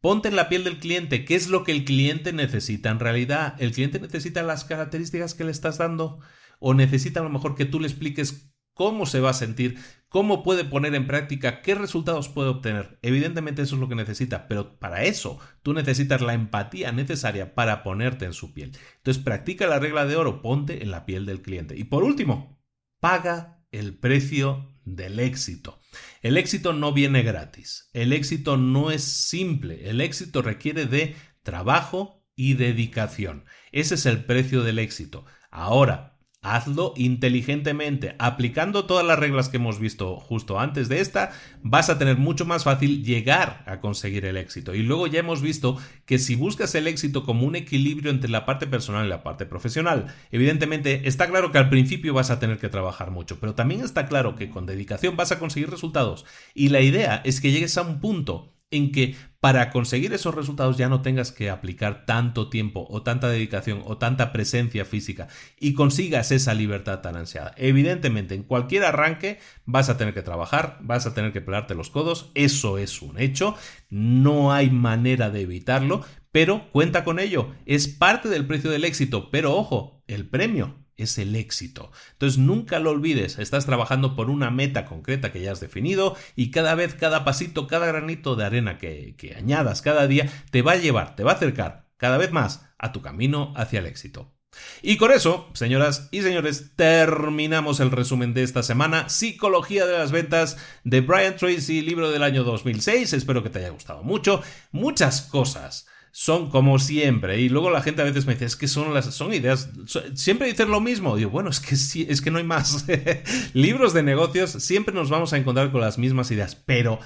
Ponte en la piel del cliente. ¿Qué es lo que el cliente necesita en realidad? ¿El cliente necesita las características que le estás dando? ¿O necesita a lo mejor que tú le expliques cómo se va a sentir, cómo puede poner en práctica, qué resultados puede obtener. Evidentemente eso es lo que necesita, pero para eso tú necesitas la empatía necesaria para ponerte en su piel. Entonces practica la regla de oro, ponte en la piel del cliente. Y por último, paga el precio del éxito. El éxito no viene gratis, el éxito no es simple, el éxito requiere de trabajo y dedicación. Ese es el precio del éxito. Ahora, Hazlo inteligentemente. Aplicando todas las reglas que hemos visto justo antes de esta, vas a tener mucho más fácil llegar a conseguir el éxito. Y luego ya hemos visto que si buscas el éxito como un equilibrio entre la parte personal y la parte profesional, evidentemente está claro que al principio vas a tener que trabajar mucho, pero también está claro que con dedicación vas a conseguir resultados. Y la idea es que llegues a un punto en que para conseguir esos resultados ya no tengas que aplicar tanto tiempo o tanta dedicación o tanta presencia física y consigas esa libertad tan ansiada. Evidentemente, en cualquier arranque vas a tener que trabajar, vas a tener que pelarte los codos, eso es un hecho, no hay manera de evitarlo, pero cuenta con ello, es parte del precio del éxito, pero ojo, el premio es el éxito. Entonces nunca lo olvides, estás trabajando por una meta concreta que ya has definido y cada vez, cada pasito, cada granito de arena que, que añadas cada día te va a llevar, te va a acercar cada vez más a tu camino hacia el éxito. Y con eso, señoras y señores, terminamos el resumen de esta semana, Psicología de las Ventas de Brian Tracy, libro del año 2006. Espero que te haya gustado mucho. Muchas cosas son como siempre. Y luego la gente a veces me dice, es que son las son ideas, siempre dicen lo mismo. Digo, bueno, es que sí, es que no hay más. Libros de negocios, siempre nos vamos a encontrar con las mismas ideas, pero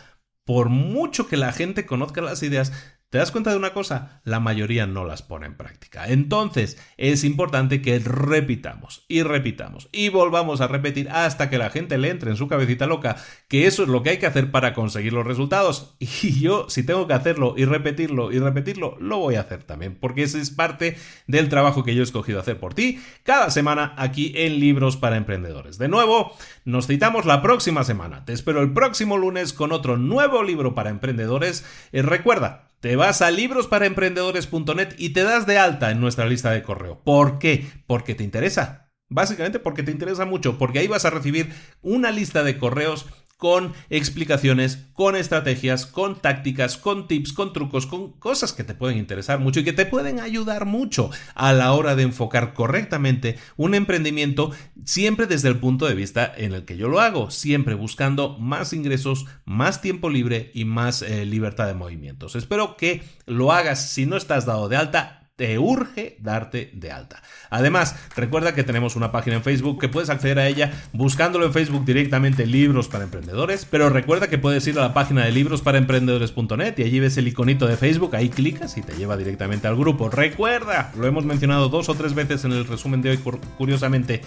por mucho que la gente conozca las ideas, ¿Te das cuenta de una cosa? La mayoría no las pone en práctica. Entonces, es importante que repitamos y repitamos y volvamos a repetir hasta que la gente le entre en su cabecita loca que eso es lo que hay que hacer para conseguir los resultados. Y yo, si tengo que hacerlo y repetirlo y repetirlo, lo voy a hacer también, porque ese es parte del trabajo que yo he escogido hacer por ti cada semana aquí en Libros para Emprendedores. De nuevo, nos citamos la próxima semana. Te espero el próximo lunes con otro nuevo libro para emprendedores. Eh, recuerda, te vas a librosparaemprendedores.net y te das de alta en nuestra lista de correo. ¿Por qué? Porque te interesa. Básicamente porque te interesa mucho, porque ahí vas a recibir una lista de correos con explicaciones, con estrategias, con tácticas, con tips, con trucos, con cosas que te pueden interesar mucho y que te pueden ayudar mucho a la hora de enfocar correctamente un emprendimiento siempre desde el punto de vista en el que yo lo hago, siempre buscando más ingresos, más tiempo libre y más eh, libertad de movimientos. Espero que lo hagas si no estás dado de alta te urge darte de alta. Además, recuerda que tenemos una página en Facebook que puedes acceder a ella buscándolo en Facebook directamente Libros para Emprendedores, pero recuerda que puedes ir a la página de librosparaemprendedores.net y allí ves el iconito de Facebook, ahí clicas y te lleva directamente al grupo. Recuerda, lo hemos mencionado dos o tres veces en el resumen de hoy curiosamente,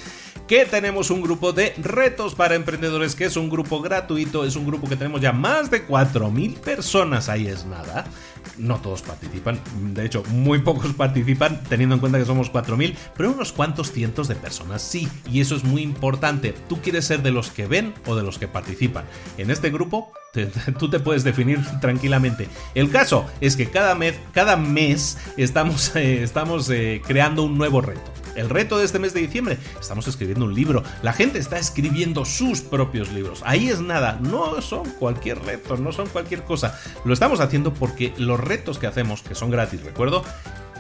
que tenemos un grupo de retos para emprendedores que es un grupo gratuito, es un grupo que tenemos ya más de 4.000 personas, ahí es nada no todos participan, de hecho muy pocos participan teniendo en cuenta que somos 4.000, pero unos cuantos cientos de personas sí, y eso es muy importante. Tú quieres ser de los que ven o de los que participan. En este grupo tú te puedes definir tranquilamente. El caso es que cada mes, cada mes estamos, eh, estamos eh, creando un nuevo reto. El reto de este mes de diciembre, estamos escribiendo un libro. La gente está escribiendo sus propios libros. Ahí es nada, no son cualquier reto, no son cualquier cosa. Lo estamos haciendo porque los retos que hacemos, que son gratis, recuerdo,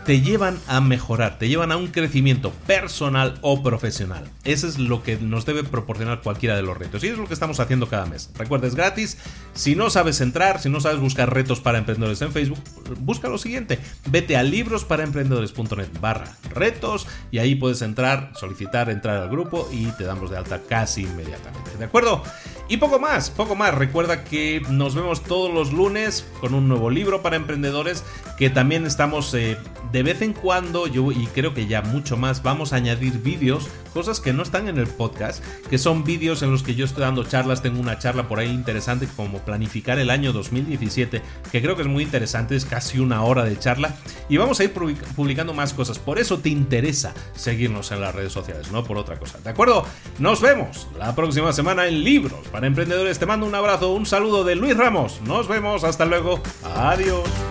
te llevan a mejorar, te llevan a un crecimiento personal o profesional. Eso es lo que nos debe proporcionar cualquiera de los retos y es lo que estamos haciendo cada mes. Recuerda, es gratis. Si no sabes entrar, si no sabes buscar retos para emprendedores en Facebook, busca lo siguiente. Vete a librosparaemprendedores.net barra retos y ahí puedes entrar, solicitar entrar al grupo y te damos de alta casi inmediatamente. ¿De acuerdo? Y poco más, poco más. Recuerda que nos vemos todos los lunes con un nuevo libro para emprendedores que también estamos eh, de vez en cuando, yo y creo que ya mucho más, vamos a añadir vídeos, cosas que no están en el podcast, que son vídeos en los que yo estoy dando charlas. Tengo una charla por ahí interesante como planificar el año 2017, que creo que es muy interesante, es casi una hora de charla. Y vamos a ir publicando más cosas. Por eso te interesa seguirnos en las redes sociales, no por otra cosa. ¿De acuerdo? Nos vemos la próxima semana en Libros para Emprendedores. Te mando un abrazo, un saludo de Luis Ramos. Nos vemos, hasta luego. Adiós.